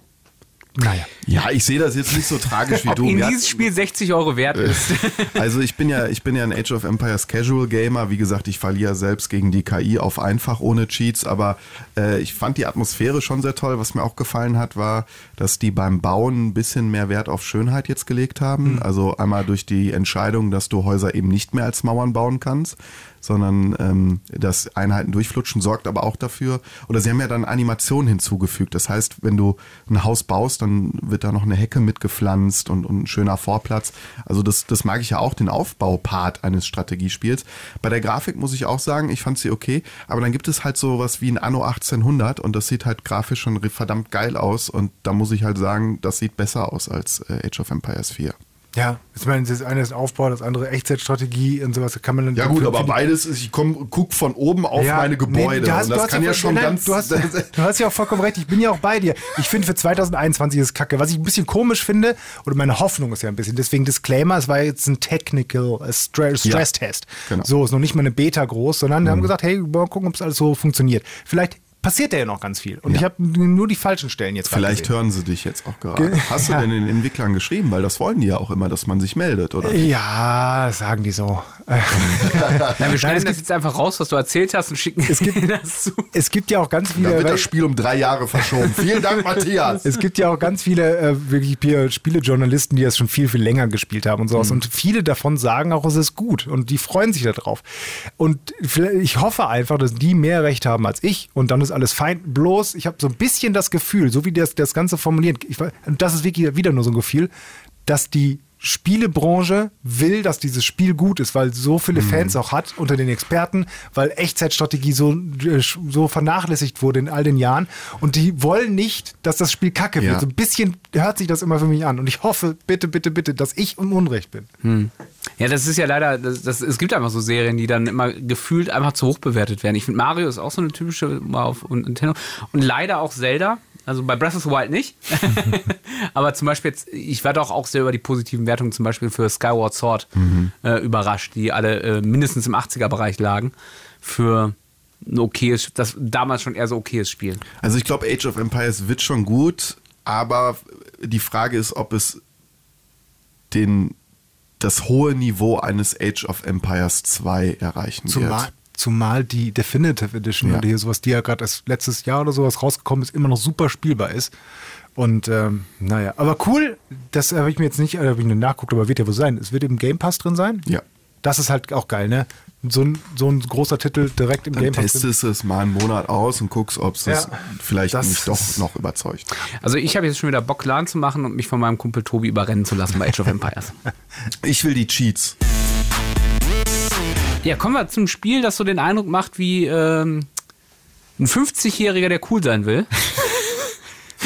Naja. Ja, ich sehe das jetzt nicht so tragisch wie Ob <laughs> du. Ihnen dieses Spiel 60 Euro wert ist. Also ich bin ja, ich bin ja ein Age of Empires Casual Gamer. Wie gesagt, ich verliere selbst gegen die KI auf einfach ohne Cheats, aber äh, ich fand die Atmosphäre schon sehr toll. Was mir auch gefallen hat, war, dass die beim Bauen ein bisschen mehr Wert auf Schönheit jetzt gelegt haben. Mhm. Also einmal durch die Entscheidung, dass du Häuser eben nicht mehr als Mauern bauen kannst sondern ähm, das Einheiten durchflutschen sorgt aber auch dafür, oder sie haben ja dann Animationen hinzugefügt. Das heißt, wenn du ein Haus baust, dann wird da noch eine Hecke mitgepflanzt und, und ein schöner Vorplatz. Also das, das mag ich ja auch, den Aufbaupart eines Strategiespiels. Bei der Grafik muss ich auch sagen, ich fand sie okay, aber dann gibt es halt so was wie ein Anno 1800 und das sieht halt grafisch schon verdammt geil aus und da muss ich halt sagen, das sieht besser aus als äh, Age of Empires 4. Ja, ich meine, das eine ist Aufbau, das andere Echtzeitstrategie und sowas. Kann man dann ja gut, aber beides ist, ich komm, guck von oben auf ja, meine Gebäude. Nee, hast, und das kann ja, ja schon nein, ganz... Du hast, <laughs> du hast ja auch vollkommen recht, ich bin ja auch bei dir. Ich finde für 2021 ist Kacke. Was ich ein bisschen komisch finde, oder meine Hoffnung ist ja ein bisschen, deswegen Disclaimer, es war jetzt ein Technical Stress-Test. Ja, genau. So, ist noch nicht mal eine Beta groß, sondern mhm. wir haben gesagt, hey, mal gucken, ob es alles so funktioniert. Vielleicht passiert da ja noch ganz viel. Und ja. ich habe nur die falschen Stellen jetzt Vielleicht hören sie dich jetzt auch gerade. Hast du <laughs> denn den Entwicklern geschrieben? Weil das wollen die ja auch immer, dass man sich meldet, oder? Ja, sagen die so. <laughs> Nein, wir schneiden das jetzt einfach raus, was du erzählt hast und schicken es gibt, das zu. Es gibt ja auch ganz viele. Da wird das Spiel um drei Jahre verschoben. <laughs> Vielen Dank, Matthias. Es gibt ja auch ganz viele äh, wirklich Spielejournalisten, die das schon viel, viel länger gespielt haben und sowas. Mhm. Und viele davon sagen auch, es ist gut. Und die freuen sich darauf. Und ich hoffe einfach, dass die mehr Recht haben als ich. Und dann ist alles fein. Bloß, ich habe so ein bisschen das Gefühl, so wie das, das Ganze formuliert, ich, das ist wirklich wieder nur so ein Gefühl, dass die Spielebranche will, dass dieses Spiel gut ist, weil so viele mhm. Fans auch hat unter den Experten, weil Echtzeitstrategie so, äh, so vernachlässigt wurde in all den Jahren und die wollen nicht, dass das Spiel kacke wird. Ja. So ein bisschen hört sich das immer für mich an und ich hoffe, bitte, bitte, bitte, dass ich im Unrecht bin. Hm. Ja, das ist ja leider, das, das, es gibt einfach so Serien, die dann immer gefühlt einfach zu hoch bewertet werden. Ich finde, Mario ist auch so eine typische auf Nintendo und leider auch Zelda also bei Breath of the Wild nicht. <laughs> Aber zum Beispiel jetzt, ich werde auch, auch sehr über die positiven Wertungen zum Beispiel für Skyward Sword mhm. äh, überrascht, die alle äh, mindestens im 80er-Bereich lagen. Für ein okayes, das damals schon eher so okayes Spiel. Also ich glaube, Age of Empires wird schon gut, aber die Frage ist, ob es den, das hohe Niveau eines Age of Empires 2 erreichen Zumal, wird. Zumal die Definitive Edition ja. oder hier sowas, die ja gerade letztes Jahr oder sowas rausgekommen ist, immer noch super spielbar ist. Und ähm, naja, aber cool, das habe ich mir jetzt nicht, äh, habe ich nur nachguckt, aber wird ja wohl sein. Es wird im Game Pass drin sein. Ja. Das ist halt auch geil, ne? So ein, so ein großer Titel direkt im Dann Game Pass. testest du es mal einen Monat aus und guckst, ob es Ja. vielleicht Das mich doch noch überzeugt. Also ich habe jetzt schon wieder Bock, LAN zu machen und mich von meinem Kumpel Tobi überrennen zu lassen bei Age of Empires. <laughs> Ich will die Cheats. Ja, kommen wir zum Spiel, das so den Eindruck macht wie ähm, ein 50-Jähriger, der cool sein will.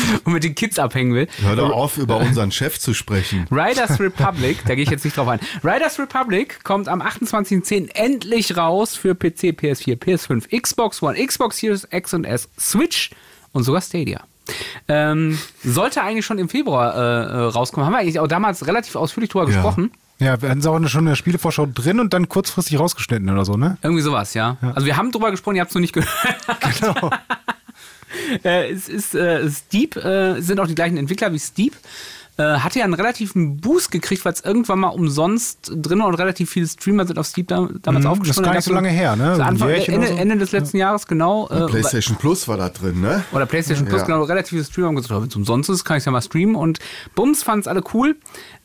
<laughs> und mit den Kids abhängen will. Hör doch auf, über <laughs> unseren Chef zu sprechen. Riders Republic, da gehe ich jetzt nicht drauf ein. Riders Republic kommt am 28.10. endlich raus für PC, PS4, PS5, Xbox One, Xbox Series X und S, Switch und sogar Stadia. Ähm, sollte eigentlich schon im Februar äh, äh, rauskommen. Haben wir eigentlich auch damals relativ ausführlich drüber Ja. gesprochen. Ja, wir hatten es auch schon in der Spielevorschau drin und dann kurzfristig rausgeschnitten oder so, ne? Irgendwie sowas, ja. Also wir haben drüber gesprochen, ihr habt es noch nicht gehört. Genau. <laughs> äh, es ist äh, Steep, äh, sind auch die gleichen Entwickler wie Steep. Äh, hatte ja einen relativen Boost gekriegt, weil es irgendwann mal umsonst drin war und relativ viele Streamer sind auf Steep da, damals Mhm, aufgesprungen. das ist gar nicht so lange her, ne? So Anfang, Ende, so. Ende des letzten Jahres, genau. Äh, PlayStation Plus war da drin, ne? oder PlayStation Plus, Ja. genau, relativ viele Streamer haben gesagt, wenn es umsonst ist, kann ich es ja mal streamen. Und Bums fanden es alle cool.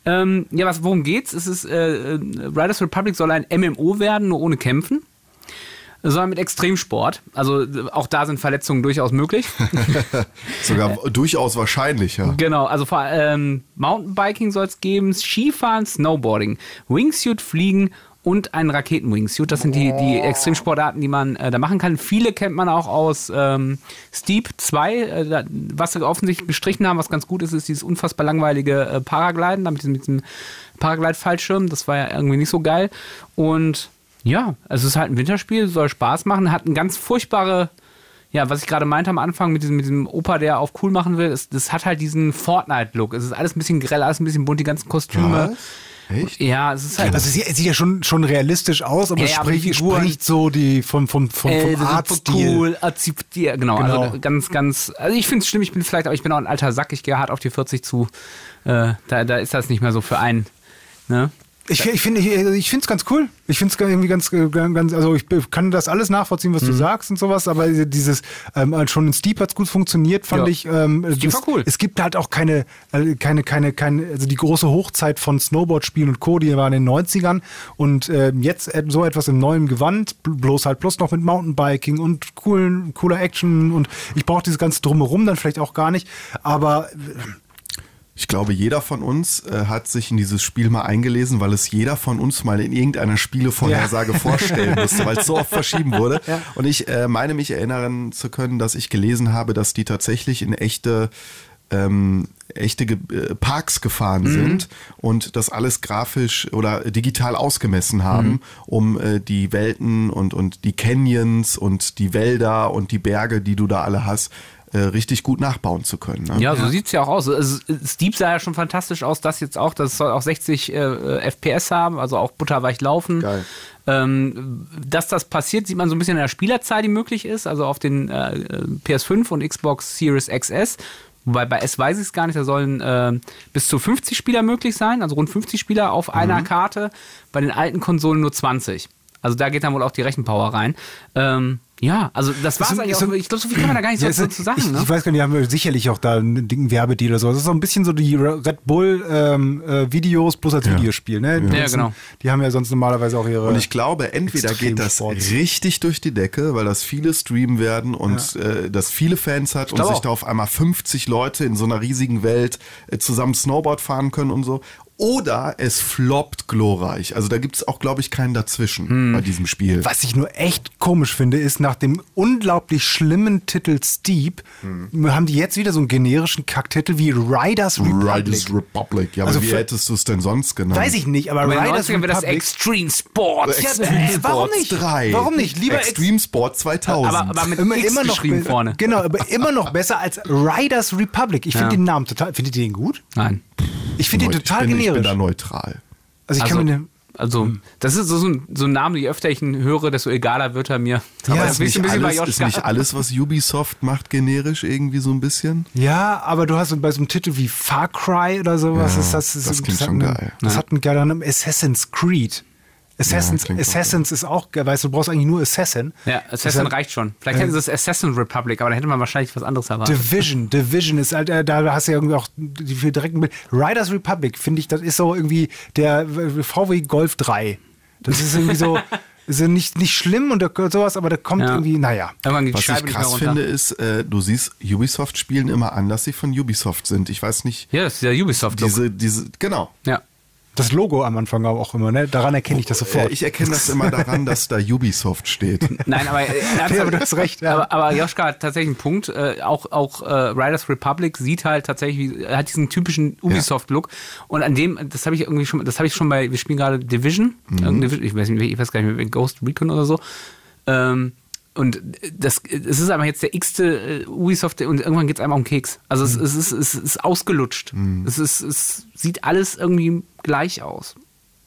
Ähm, ja, was, worum geht's? Es ist, Riders Republic soll ein MMO werden, nur ohne Kämpfen. Sondern mit Extremsport. Also äh, auch da sind Verletzungen durchaus möglich. <laughs> Sogar durchaus wahrscheinlicher. Genau, also vor ähm, Mountainbiking soll es geben, Skifahren, Snowboarding, Wingsuit fliegen und einen Raketen-Wingsuit. Das sind die, die Extremsportarten, die man äh, da machen kann. Viele kennt man auch aus ähm, Steep 2. Äh, was sie offensichtlich gestrichen haben, was ganz gut ist, ist dieses unfassbar langweilige äh, Paragliden, da mit diesem, mit diesem Paraglide-Fallschirm. Das war ja irgendwie nicht so geil. Und ja, es ist halt ein Winterspiel, soll Spaß machen, hat eine ganz furchtbare ja, was ich gerade meinte am Anfang mit diesem, mit diesem Opa, der auf cool machen will, ist, das hat halt diesen Fortnite-Look. Es ist alles ein bisschen grell, alles ein bisschen bunt, die ganzen Kostüme. Echt? Ja, es ist halt. Also es sieht, ja schon, schon realistisch aus, aber Ja, es spricht, spricht so die vom, vom, vom, Äh, vom Artstil. cool, Artstil, genau, Genau. Also ganz, ganz. Also ich finde es schlimm, ich bin vielleicht, aber ich bin auch ein alter Sack, ich gehe hart auf die 40 zu. Äh, da, da ist das nicht mehr so für einen. Ne? Ich, ich finde ich finde es ganz cool. Ich finde es irgendwie ganz, ganz, also ich kann das alles nachvollziehen, was du Mhm. sagst und sowas, aber dieses, ähm, schon in Steep hat's gut funktioniert, fand Ja. ich. Ähm, Steep das- war cool. Es gibt halt auch keine, äh, keine, keine, keine, also die große Hochzeit von Snowboard-Spielen und Co., die war in den 90ern und ähm, jetzt äh, so etwas im neuen Gewand, bl- bloß halt bloß noch mit Mountainbiking und coolen, cooler Action und ich brauche dieses ganze Drumherum dann vielleicht auch gar nicht, aber Ich glaube, jeder von uns äh, hat sich in dieses Spiel mal eingelesen, weil es jeder von uns mal in irgendeiner Spielevorhersage vorstellen musste, weil es so oft verschieben wurde. Und ich äh, meine mich erinnern zu können, dass ich gelesen habe, dass die tatsächlich in echte ähm, echte Ge äh, Parks gefahren sind und das alles grafisch oder digital ausgemessen haben, um äh, die Welten und, und die Canyons und die Wälder und die Berge, die du da alle hast, äh, richtig gut nachbauen zu können. Ne? Ja, so sieht's ja auch aus. Also, Steep sah ja schon fantastisch aus, das jetzt auch. Das soll auch 60 äh, FPS haben, also auch butterweich laufen. Geil. Ähm, dass das passiert, sieht man so ein bisschen in der Spielerzahl, die möglich ist. Also auf den äh, PS5 und Xbox Series XS. Wobei bei S weiß ich es gar nicht, da sollen äh, bis zu 50 Spieler möglich sein, also rund 50 Spieler auf einer Karte. Bei den alten Konsolen nur 20. Also da geht dann wohl auch die Rechenpower rein. Ähm, ja, also das war's Ist- eigentlich ist auch. so- Ich glaube, so viel kann man da gar nicht Ja, so, es so ist- zu sagen. ich, ne? ich weiß gar nicht, die haben sicherlich auch da einen dicken Werbedeal oder so. Das ist so ein bisschen so die Red Bull ähm, äh, Videos bloß als Videospiel. Ne? Die Ja, ganzen- genau. Die haben ja sonst normalerweise auch ihre. Und ich glaube, entweder geht das Extremsports. richtig durch die Decke, weil das viele streamen werden und äh, das viele Fans hat und sich auch. da auf einmal 50 Leute in so einer riesigen Welt äh, zusammen Snowboard fahren können und so. Oder es floppt glorreich. Also da gibt es auch, glaube ich, keinen dazwischen Hm. bei diesem Spiel. Was ich nur echt komisch finde, ist nach dem unglaublich schlimmen Titel Steep Hm. haben die jetzt wieder so einen generischen Kacktitel wie Riders Republic. Riders Republic. Ja, aber Also wie für- hättest du es denn sonst genannt? Weiß ich nicht, aber Aber Riders 90ern wäre das Republic. Extreme Sports. Ja, Extreme äh, warum Sports nicht? 3. Warum nicht? Lieber Ex- Extreme Sport 2000. Aber, aber mit immer, X immer noch vorne. Genau, aber immer noch besser als Riders Republic. Ich finde Ja. den Namen total. Findet ihr den gut? Nein. Ich finde den total ich bin, Ich bin generisch. da neutral. also ich Also, kann mir den, also das ist so, so, ein, so ein Name, je öfter ich ihn höre, desto egaler wird er mir. Ja, Aber ist das ist Ist ein nicht, bisschen bei alles, ist nicht alles, was Ubisoft macht, generisch irgendwie so ein bisschen? Ja, aber du hast so bei so einem Titel wie Far Cry oder sowas, Ja, ist das, ist das klingt hat schon einen- geil. Das hat einen geilen Namen. Assassin's Creed. Assassins, Ja, Assassins ist auch weißt du, du brauchst eigentlich nur Assassin. Ja, Assassin Deshalb- reicht schon. Vielleicht hätten sie es Assassin Republic, aber da hätte man wahrscheinlich was anderes erwartet. Division, Division ist halt, äh, da hast du ja irgendwie auch die viel direkten Bild. Riders Republic, finde ich, das ist so irgendwie der VW Golf 3. Das ist irgendwie so, <laughs> ist ja nicht, nicht schlimm und sowas, aber da kommt Ja. irgendwie, naja. Irgendwann geht die Was Scheibe ich krass finde, ist, äh, du siehst, Ubisoft spielen immer an, dass sie von Ubisoft sind. Ich weiß nicht, Ja, das ist der Ubisoft-Look. diese, diese, genau. Ja. Das Logo am Anfang auch immer, ne? Daran erkenne ich das Äh, sofort. ich erkenne das immer daran, dass da Ubisoft steht. <laughs> Nein, aber, äh, <laughs> Ja, aber du hast recht, ja. aber, aber Joschka hat tatsächlich einen Punkt. Äh, auch auch äh, Riders Republic sieht halt tatsächlich, wie- er hat diesen typischen Ubisoft-Look. Und an dem, das habe ich irgendwie schon, das habe ich schon bei, wir spielen gerade Division, Division, ich weiß nicht, ich weiß gar nicht mehr, Ghost Recon oder so. Ähm, und das, es ist aber jetzt der x-te äh, Ubisoft und irgendwann geht es einmal um Keks. Also es, es, ist, es ist ausgelutscht. Es, ist, es sieht alles irgendwie gleich aus.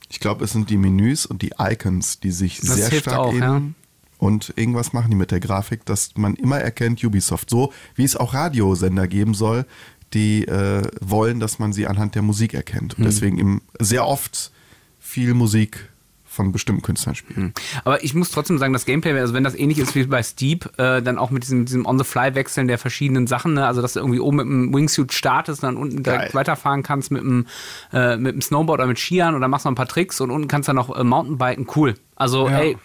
Ich glaube, es sind die Menüs und die Icons, die sich Das sehr hilft stark auch, ähneln. Und irgendwas machen die mit der Grafik, dass man immer erkennt Ubisoft. So wie es auch Radiosender geben soll, die äh, wollen, dass man sie anhand der Musik erkennt. Und deswegen eben sehr oft viel Musik von bestimmten Künstlern spielen. Aber ich muss trotzdem sagen, das Gameplay, also wenn das ähnlich ist wie bei Steep, äh, dann auch mit diesem, diesem On-the-Fly-Wechseln der verschiedenen Sachen, ne? also dass du irgendwie oben mit dem Wingsuit startest, dann unten direkt Geil. weiterfahren kannst mit dem, äh, mit dem Snowboard oder mit Skiern oder machst noch ein paar Tricks und unten kannst du dann noch äh, Mountainbiken, cool. Also, Ja. ey,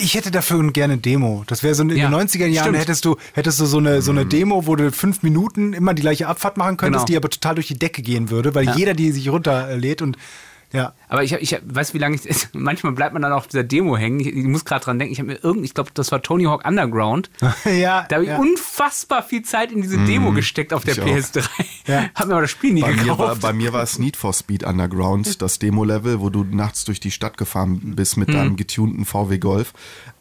Ich hätte dafür gerne eine Demo. Das wäre so in Ja, den 90er Jahren stimmt. hättest du, hättest du so eine, so eine Demo, wo du fünf Minuten immer die gleiche Abfahrt machen könntest, Genau. die aber total durch die Decke gehen würde, weil Ja. jeder die sich runterlädt und ja. Aber ich, hab- ich weiß, wie lange ich. <laughs> Manchmal bleibt man dann auf dieser Demo hängen. Ich, ich muss gerade dran denken. Ich habe mir irgend, ich glaube, das war Tony Hawk Underground. <laughs> ja, Da habe ich ja. unfassbar viel Zeit in diese Demo gesteckt auf der ich auch. PS3. <laughs> Ja. Hab mir aber das Spiel nie Bei mir, war, gekauft. bei mir war es Need for Speed Underground, das Demo-Level, wo du nachts durch die Stadt gefahren bist mit Mhm. deinem getunten VW Golf.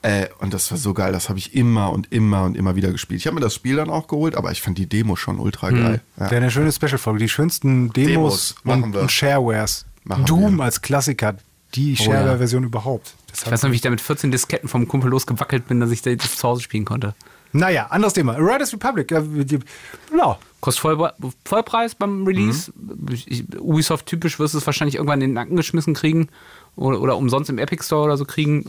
Äh, und das war so geil, das habe ich immer und immer und immer wieder gespielt. Ich habe mir das Spiel dann auch geholt, aber ich fand die Demo schon ultra Mhm. geil. Ja. Wäre eine schöne Special-Folge. Die schönsten Demos, Demos, machen und, wir. und Sharewares. Machen Doom wir. als Klassiker. Die Oh, Shareware-Version überhaupt. Das Ich weiß noch, wie ich da mit 14 Disketten vom Kumpel losgewackelt bin, dass ich da das zu Hause spielen konnte. naja, anderes Thema. Riders Republic. Ja, ja. Kostet Voll, Vollpreis beim Release. Ich, Ubisoft typisch wirst du es wahrscheinlich irgendwann in den Nacken geschmissen kriegen oder, oder umsonst im Epic Store oder so kriegen.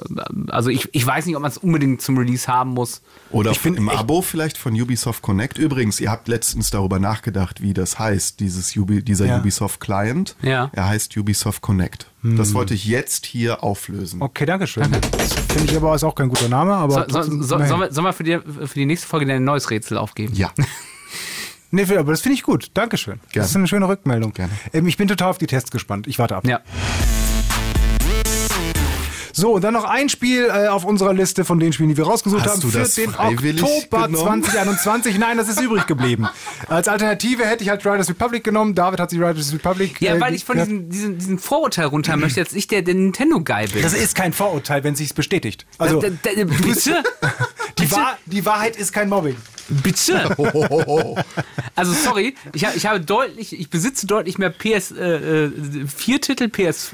Also ich, ich weiß nicht, ob man es unbedingt zum Release haben muss. Oder Ich bin im Abo vielleicht von Ubisoft Connect. Übrigens, ihr habt letztens darüber nachgedacht, wie das heißt, dieses Ubi, dieser Ja. Ubisoft Client. Ja. Er heißt Ubisoft Connect. Hm. Das wollte ich jetzt hier auflösen. Okay, danke schön. Das finde ich aber ist auch kein guter Name. Aber So, so, so, immerhin. sollen wir, sollen wir für, die, für die nächste Folge ein neues Rätsel aufgeben? Ja. <laughs> Nee, aber das finde ich gut. Dankeschön. Gerne. Das ist eine schöne Rückmeldung. Gerne. Ähm, ich bin total auf die Tests gespannt. Ich warte ab. Ja. So, und dann noch ein Spiel äh, auf unserer Liste von den Spielen, die wir rausgesucht Hast haben du für das den Oktober genommen? 2021. Nein, das ist übrig geblieben. Als Alternative hätte ich halt Riders Republic genommen. David hat sich Riders Republic. Ja, äh, weil ich von diesem, diesem, diesem Vorurteil runter möchte, dass ich der, der Nintendo-Guy bin. Das ist kein Vorurteil, wenn sich's bestätigt. Also, Da- da- da- bitte? <laughs> die, Wahr, die Wahrheit ist kein Mobbing. Bitte? <laughs> Also sorry, ich, ich habe deutlich, ich besitze deutlich mehr PS äh, 4 Titel, PS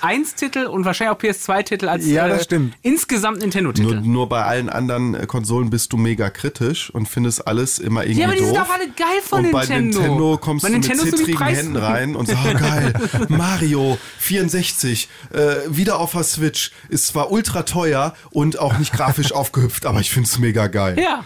3 Titel, PS 1 Titel und wahrscheinlich auch PS 2 Titel als Ja, das äh, stimmt. insgesamt Nintendo Nur, Titel. nur bei allen anderen äh, Konsolen bist du mega kritisch und findest alles immer irgendwie Ja, aber die doof. sind doch alle geil von und bei Nintendo. Nintendo kommst Bei du Nintendo mit zittrigen Händen rein und sagst, oh, geil, <laughs> Mario 64, äh, wieder auf der Switch, ist zwar ultra teuer und auch nicht grafisch <laughs> aufgehüpft, aber ich finde es mega geil. Ja.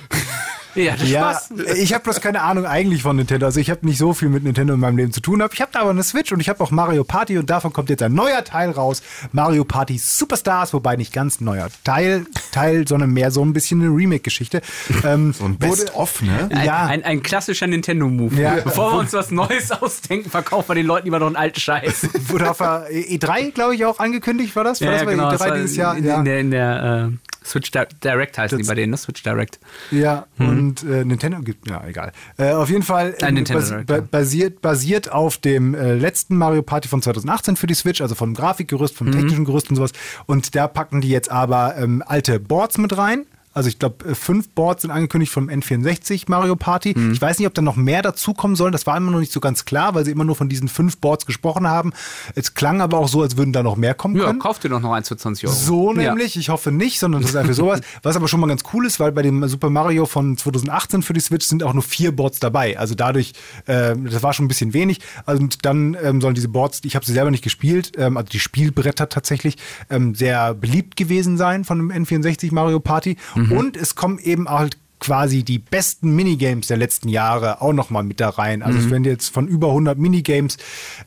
Ja, das Ja, Spaß. ich habe bloß keine Ahnung eigentlich von Nintendo. Also ich habe nicht so viel mit Nintendo in meinem Leben zu tun. Ich habe da aber eine Switch und ich habe auch Mario Party und davon kommt jetzt ein neuer Teil raus. Mario Party Superstars, wobei nicht ganz neuer Teil, Teil, sondern mehr so ein bisschen eine Remake-Geschichte. <laughs> Ähm, So ein Best-of, ne? Ein, ja. ein, ein klassischer Nintendo-Move. Ja. Bevor wir uns was Neues ausdenken, verkaufen wir den Leuten lieber noch einen alten Scheiß. <laughs> wurde auf der E3, glaube ich, auch angekündigt, war das? War das bei das E3 war dieses Jahr? In, ja. in der, in der äh, Switch Di Direct heißen die Das- bei denen, ne? Switch Direct. Ja, und äh, Nintendo gibt, ja, egal. Äh, auf jeden Fall Nintendo bas basiert, basiert auf dem äh, letzten Mario Party von 2018 für die Switch, also vom Grafikgerüst, vom technischen Gerüst und sowas. Und da packen die jetzt aber ähm, alte Boards mit rein. Also ich glaube, fünf Boards sind angekündigt vom N64 Mario Party. Ich weiß nicht, ob da noch mehr dazukommen sollen. Das war immer noch nicht so ganz klar, weil sie immer nur von diesen fünf Boards gesprochen haben. Es klang aber auch so, als würden da noch mehr kommen Ja, können. kauf dir doch noch eins für 20 Euro. So Ja. nämlich, ich hoffe nicht, sondern das ist einfach sowas. <laughs> Was aber schon mal ganz cool ist, weil bei dem Super Mario von 2018 für die Switch sind auch nur vier Boards dabei. Also dadurch, ähm, das war schon ein bisschen wenig. Also Und dann ähm, sollen diese Boards, ich habe sie selber nicht gespielt, ähm, also die Spielbretter tatsächlich, ähm, sehr beliebt gewesen sein von dem N64 Mario Party. Und es kommen eben halt quasi die besten Minigames der letzten Jahre auch nochmal mit da rein. Also mhm. wenn jetzt von über 100 Minigames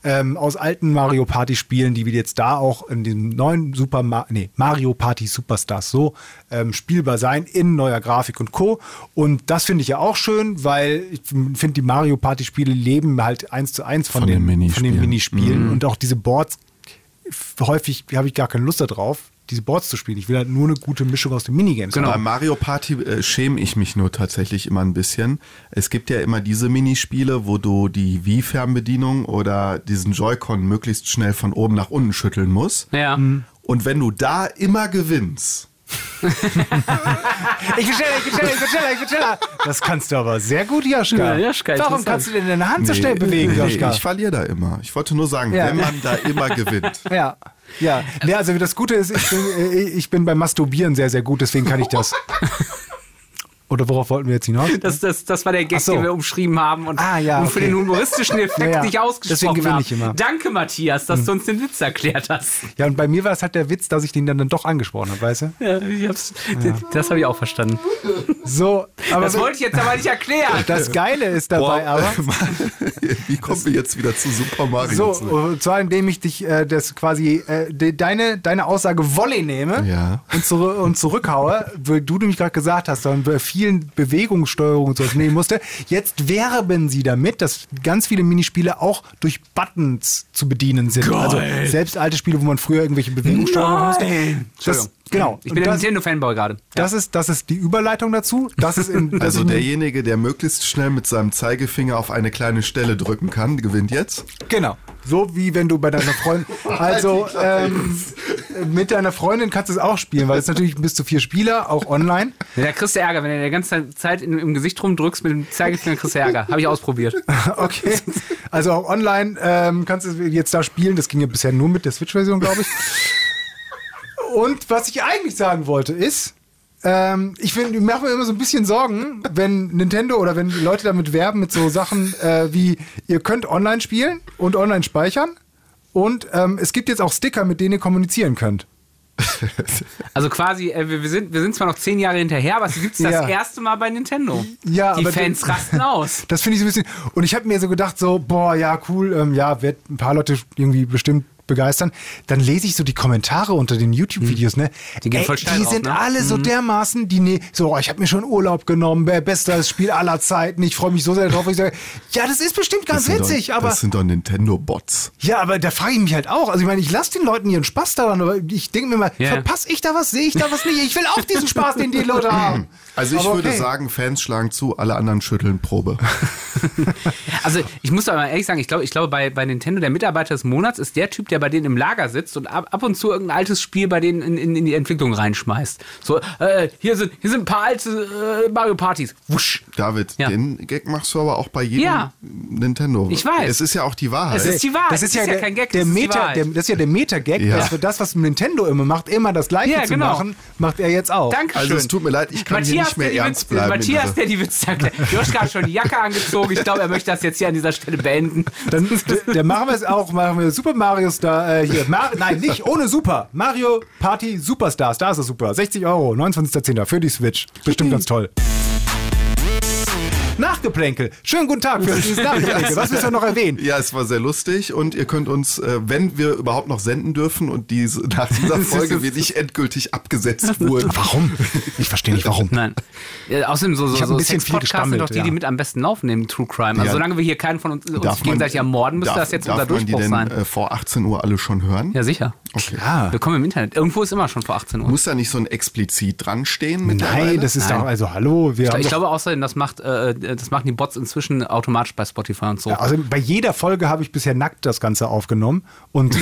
ähm, aus alten Mario Party Spielen, die wir jetzt da auch in dem neuen Super Ma nee, Mario Party Superstars so ähm, spielbar sein in neuer Grafik und Co. Und das finde ich ja auch schön, weil ich finde, die Mario Party Spiele leben halt eins zu eins von, von den, den Minispielen, von den Minispielen. Mhm. und auch diese Boards häufig habe ich gar keine Lust darauf diese Boards zu spielen. Ich will halt nur eine gute Mischung aus den Minigames genau. Bei Mario Party äh, schäme ich mich nur tatsächlich immer ein bisschen. Es gibt ja immer diese Minispiele, wo du die Wii-Fernbedienung oder diesen Joy-Con möglichst schnell von oben nach unten schütteln musst. Ja. Mhm. Und wenn du da immer gewinnst, <laughs> ich bin schneller, ich bin schneller, ich bin schneller, ich bin schneller. Das kannst du aber sehr gut, Joschka. Ja, Joschka Warum kannst du denn deine Hand nee, so schnell bewegen, nee, Joschka? Ich verliere da immer. Ich wollte nur sagen, ja. wenn man da immer <laughs> gewinnt. Ja. Ja, nee, also das Gute ist, ich bin, äh, ich bin beim Masturbieren sehr, sehr gut, deswegen kann ich das. <laughs> Oder worauf wollten wir jetzt hinaus? <laughs> Das, das, das war der Gag, so. den wir umschrieben haben und, ah, ja, und für den humoristischen <laughs> Effekt ja, ja. nicht ausgesprochen Deswegen. Ich immer. Danke, Matthias, dass hm. du uns den Witz erklärt hast. Ja, und bei mir war es halt der Witz, dass ich den dann, dann doch angesprochen habe, weißt du? Ja, ich hab's, ja. das habe ich auch verstanden. So, aber das wollte ich jetzt aber nicht erklären. <laughs> Das Geile ist dabei Boah, aber... Wie kommen wir jetzt wieder zu Super Mario? So, und zwar indem ich dich äh, das quasi äh, de, deine, deine Aussage Volley nehme ja. und, zur, und zurückhaue, weil du nämlich gerade gesagt hast, dann vielen Bewegungen Bewegungssteuerung und sowas nehmen musste. Jetzt werben sie damit, dass ganz viele Minispiele auch durch Buttons zu bedienen sind. Geil. Also selbst alte Spiele, wo man früher irgendwelche Bewegungssteuerungen musste. Das, genau. Ich bin ein Nintendo-Fanboy gerade. Das, ist, das ist die Überleitung dazu. Das ist in, <laughs> also derjenige, der möglichst schnell mit seinem Zeigefinger auf eine kleine Stelle drücken kann, gewinnt jetzt. Genau. So wie wenn du bei deiner Freundin. <laughs> Also ähm, mit deiner Freundin kannst du es auch spielen, weil es natürlich bis zu vier Spieler, auch online. Ja, da kriegst du Ärger, wenn du die ganze Zeit im Gesicht rumdrückst mit dem Zeigefinger, kriegst du Ärger. Habe ich ausprobiert. <laughs> okay. Also auch online ähm, kannst du jetzt da spielen. Das ging ja bisher nur mit der Switch-Version, glaube ich. Und was ich eigentlich sagen wollte ist, ähm, ich, find, ich mache mir immer so ein bisschen Sorgen, wenn Nintendo oder wenn Leute damit werben mit so Sachen äh, wie, ihr könnt online spielen und online speichern und ähm, es gibt jetzt auch Sticker, mit denen ihr kommunizieren könnt. Also quasi, äh, wir, sind, wir sind zwar noch zehn Jahre hinterher, aber es gibt es das ja. erste Mal bei Nintendo. Ja, Die Fans den, rasten aus. <laughs> Das finde ich so ein bisschen. Und ich habe mir so gedacht, so, boah, ja, cool, ähm, ja, wird ein paar Leute irgendwie bestimmt begeistern, dann lese ich so die Kommentare unter den YouTube-Videos, ne? Die gehen Ey, voll Die sind ne? alle so mhm. dermaßen, die ne, so, oh, ich habe mir schon Urlaub genommen, bestes Spiel aller Zeiten, ich freue mich so sehr drauf. Ich sage, ja, das ist bestimmt ganz witzig, doch, aber. Das sind doch Nintendo-Bots. Ja, aber da frage ich mich halt auch. Also ich meine, ich lasse den Leuten ihren Spaß daran, aber ich denke mir mal, yeah. verpasse ich da was, sehe ich da was nicht? Ich will auch diesen Spaß, den die Leute haben. <laughs> Also ich aber würde okay. sagen, Fans schlagen zu, alle anderen schütteln Probe. <laughs> also ich muss aber ehrlich sagen, ich glaube, ich glaube bei, bei Nintendo, der Mitarbeiter des Monats ist der Typ, der bei denen im Lager sitzt und ab, ab und zu irgendein altes Spiel bei denen in, in, in die Entwicklung reinschmeißt. So, äh, hier, sind, hier sind ein paar alte äh, Mario Partys. Wusch. David, ja. den Gag machst du aber auch bei jedem ja. Nintendo. Ich weiß. Es ist ja auch die Wahrheit. Es ist die Wahrheit. Das ist, ja, ist ja, kein Gag, der das, Meta, der, das ist ja der Meta-Gag, ja. dass für das, was Nintendo immer macht, immer das Gleiche ja, genau. zu machen, macht er jetzt auch. Dankeschön. Also es tut mir leid, ich kann Matthias, hier nicht mehr ernst Witz, bleiben. Matthias, der die Witze erklärt. Joschka hat schon die Jacke angezogen. Ich glaube, er möchte das jetzt hier an dieser Stelle beenden. Dann, dann machen wir es auch, machen wir Super Mario Star äh, hier. Mar Nein, nicht ohne Super. Mario Party Superstars, da ist es super. 60 Euro, 29.10. für die Switch. Bestimmt <clears throat> ganz toll. Nachgeplänkel. Schönen guten Tag für <laughs> dieses Nachgeplänkel. Was willst du noch erwähnen? Ja, es war sehr lustig und ihr könnt uns, äh, wenn wir überhaupt noch senden dürfen und diese, nach dieser <laughs> Folge wir nicht endgültig abgesetzt <laughs> wurden. Warum? Ich verstehe nicht warum. Nein. Außerdem so, so, so Sex-Podcasts sind doch die, ja. die mit am besten laufen neben True Crime. Also ja. solange wir hier keinen von uns, uns gegenseitig ermorden, müsste darf, das jetzt unser Durchbruch sein. Darf man die denn äh, vor 18 Uhr alle schon hören? Ja, sicher. Okay. Klar. Willkommen im Internet. Irgendwo ist immer schon vor 18 Uhr. Muss da nicht so ein explizit dran stehen? Nein, das ist Nein. doch, also hallo. Wir ich, ich glaube außerdem, das macht, äh, das machen die Bots inzwischen automatisch bei Spotify und so. Ja, also bei jeder Folge habe ich bisher nackt das Ganze aufgenommen und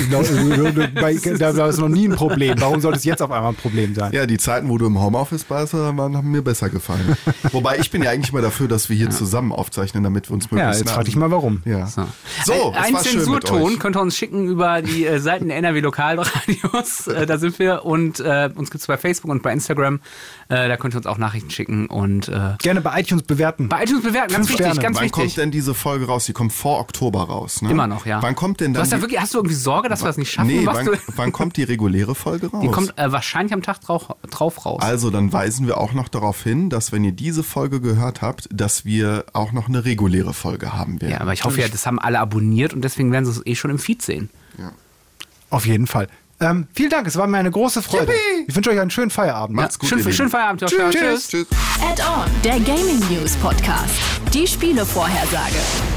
bei, da war es noch nie ein Problem. Warum sollte es jetzt auf einmal ein Problem sein? Ja, die Zeiten, wo du im Homeoffice warst, waren, haben mir besser gefallen. <laughs> Wobei ich bin ja eigentlich mal dafür, dass wir hier ja. zusammen aufzeichnen, damit wir uns möglichst. Ja, jetzt frage ich mal warum. Ja. So, so ein, ein Zensurton könnt ihr uns schicken über die äh, Seiten der NRW Lokalradios. <laughs> Äh, da sind wir und äh, uns gibt es bei Facebook und bei Instagram. Äh, da könnt ihr uns auch Nachrichten schicken und gerne bei iTunes bewerten. Bei iTunes iTunes bewerten, ganz wichtig, Sterne. ganz Wann wichtig. kommt denn diese Folge raus? Die kommt vor Oktober raus, ne? Immer noch, ja. Wann kommt denn Du dann hast, ja wirklich, hast du irgendwie Sorge, dass wir das nicht schaffen? Nee, wann, du, wann kommt die reguläre Folge raus? die kommt äh, wahrscheinlich am Tag drauf, drauf raus. Also dann weisen wir auch noch darauf hin, dass wenn ihr diese Folge gehört habt, dass wir auch noch eine reguläre Folge haben werden. ja, aber ich hoffe ja, das haben alle abonniert und deswegen werden sie es eh schon im Feed sehen. Auf jeden Fall. Ähm, vielen Dank, es war mir eine große Freude. Yippie! Ich wünsche euch einen schönen Feierabend. Macht's gut, schön, schönen Feierabend, Joshua. Tschüss. Tschüss. Add-on, der Gaming News Podcast. Die Spielevorhersage.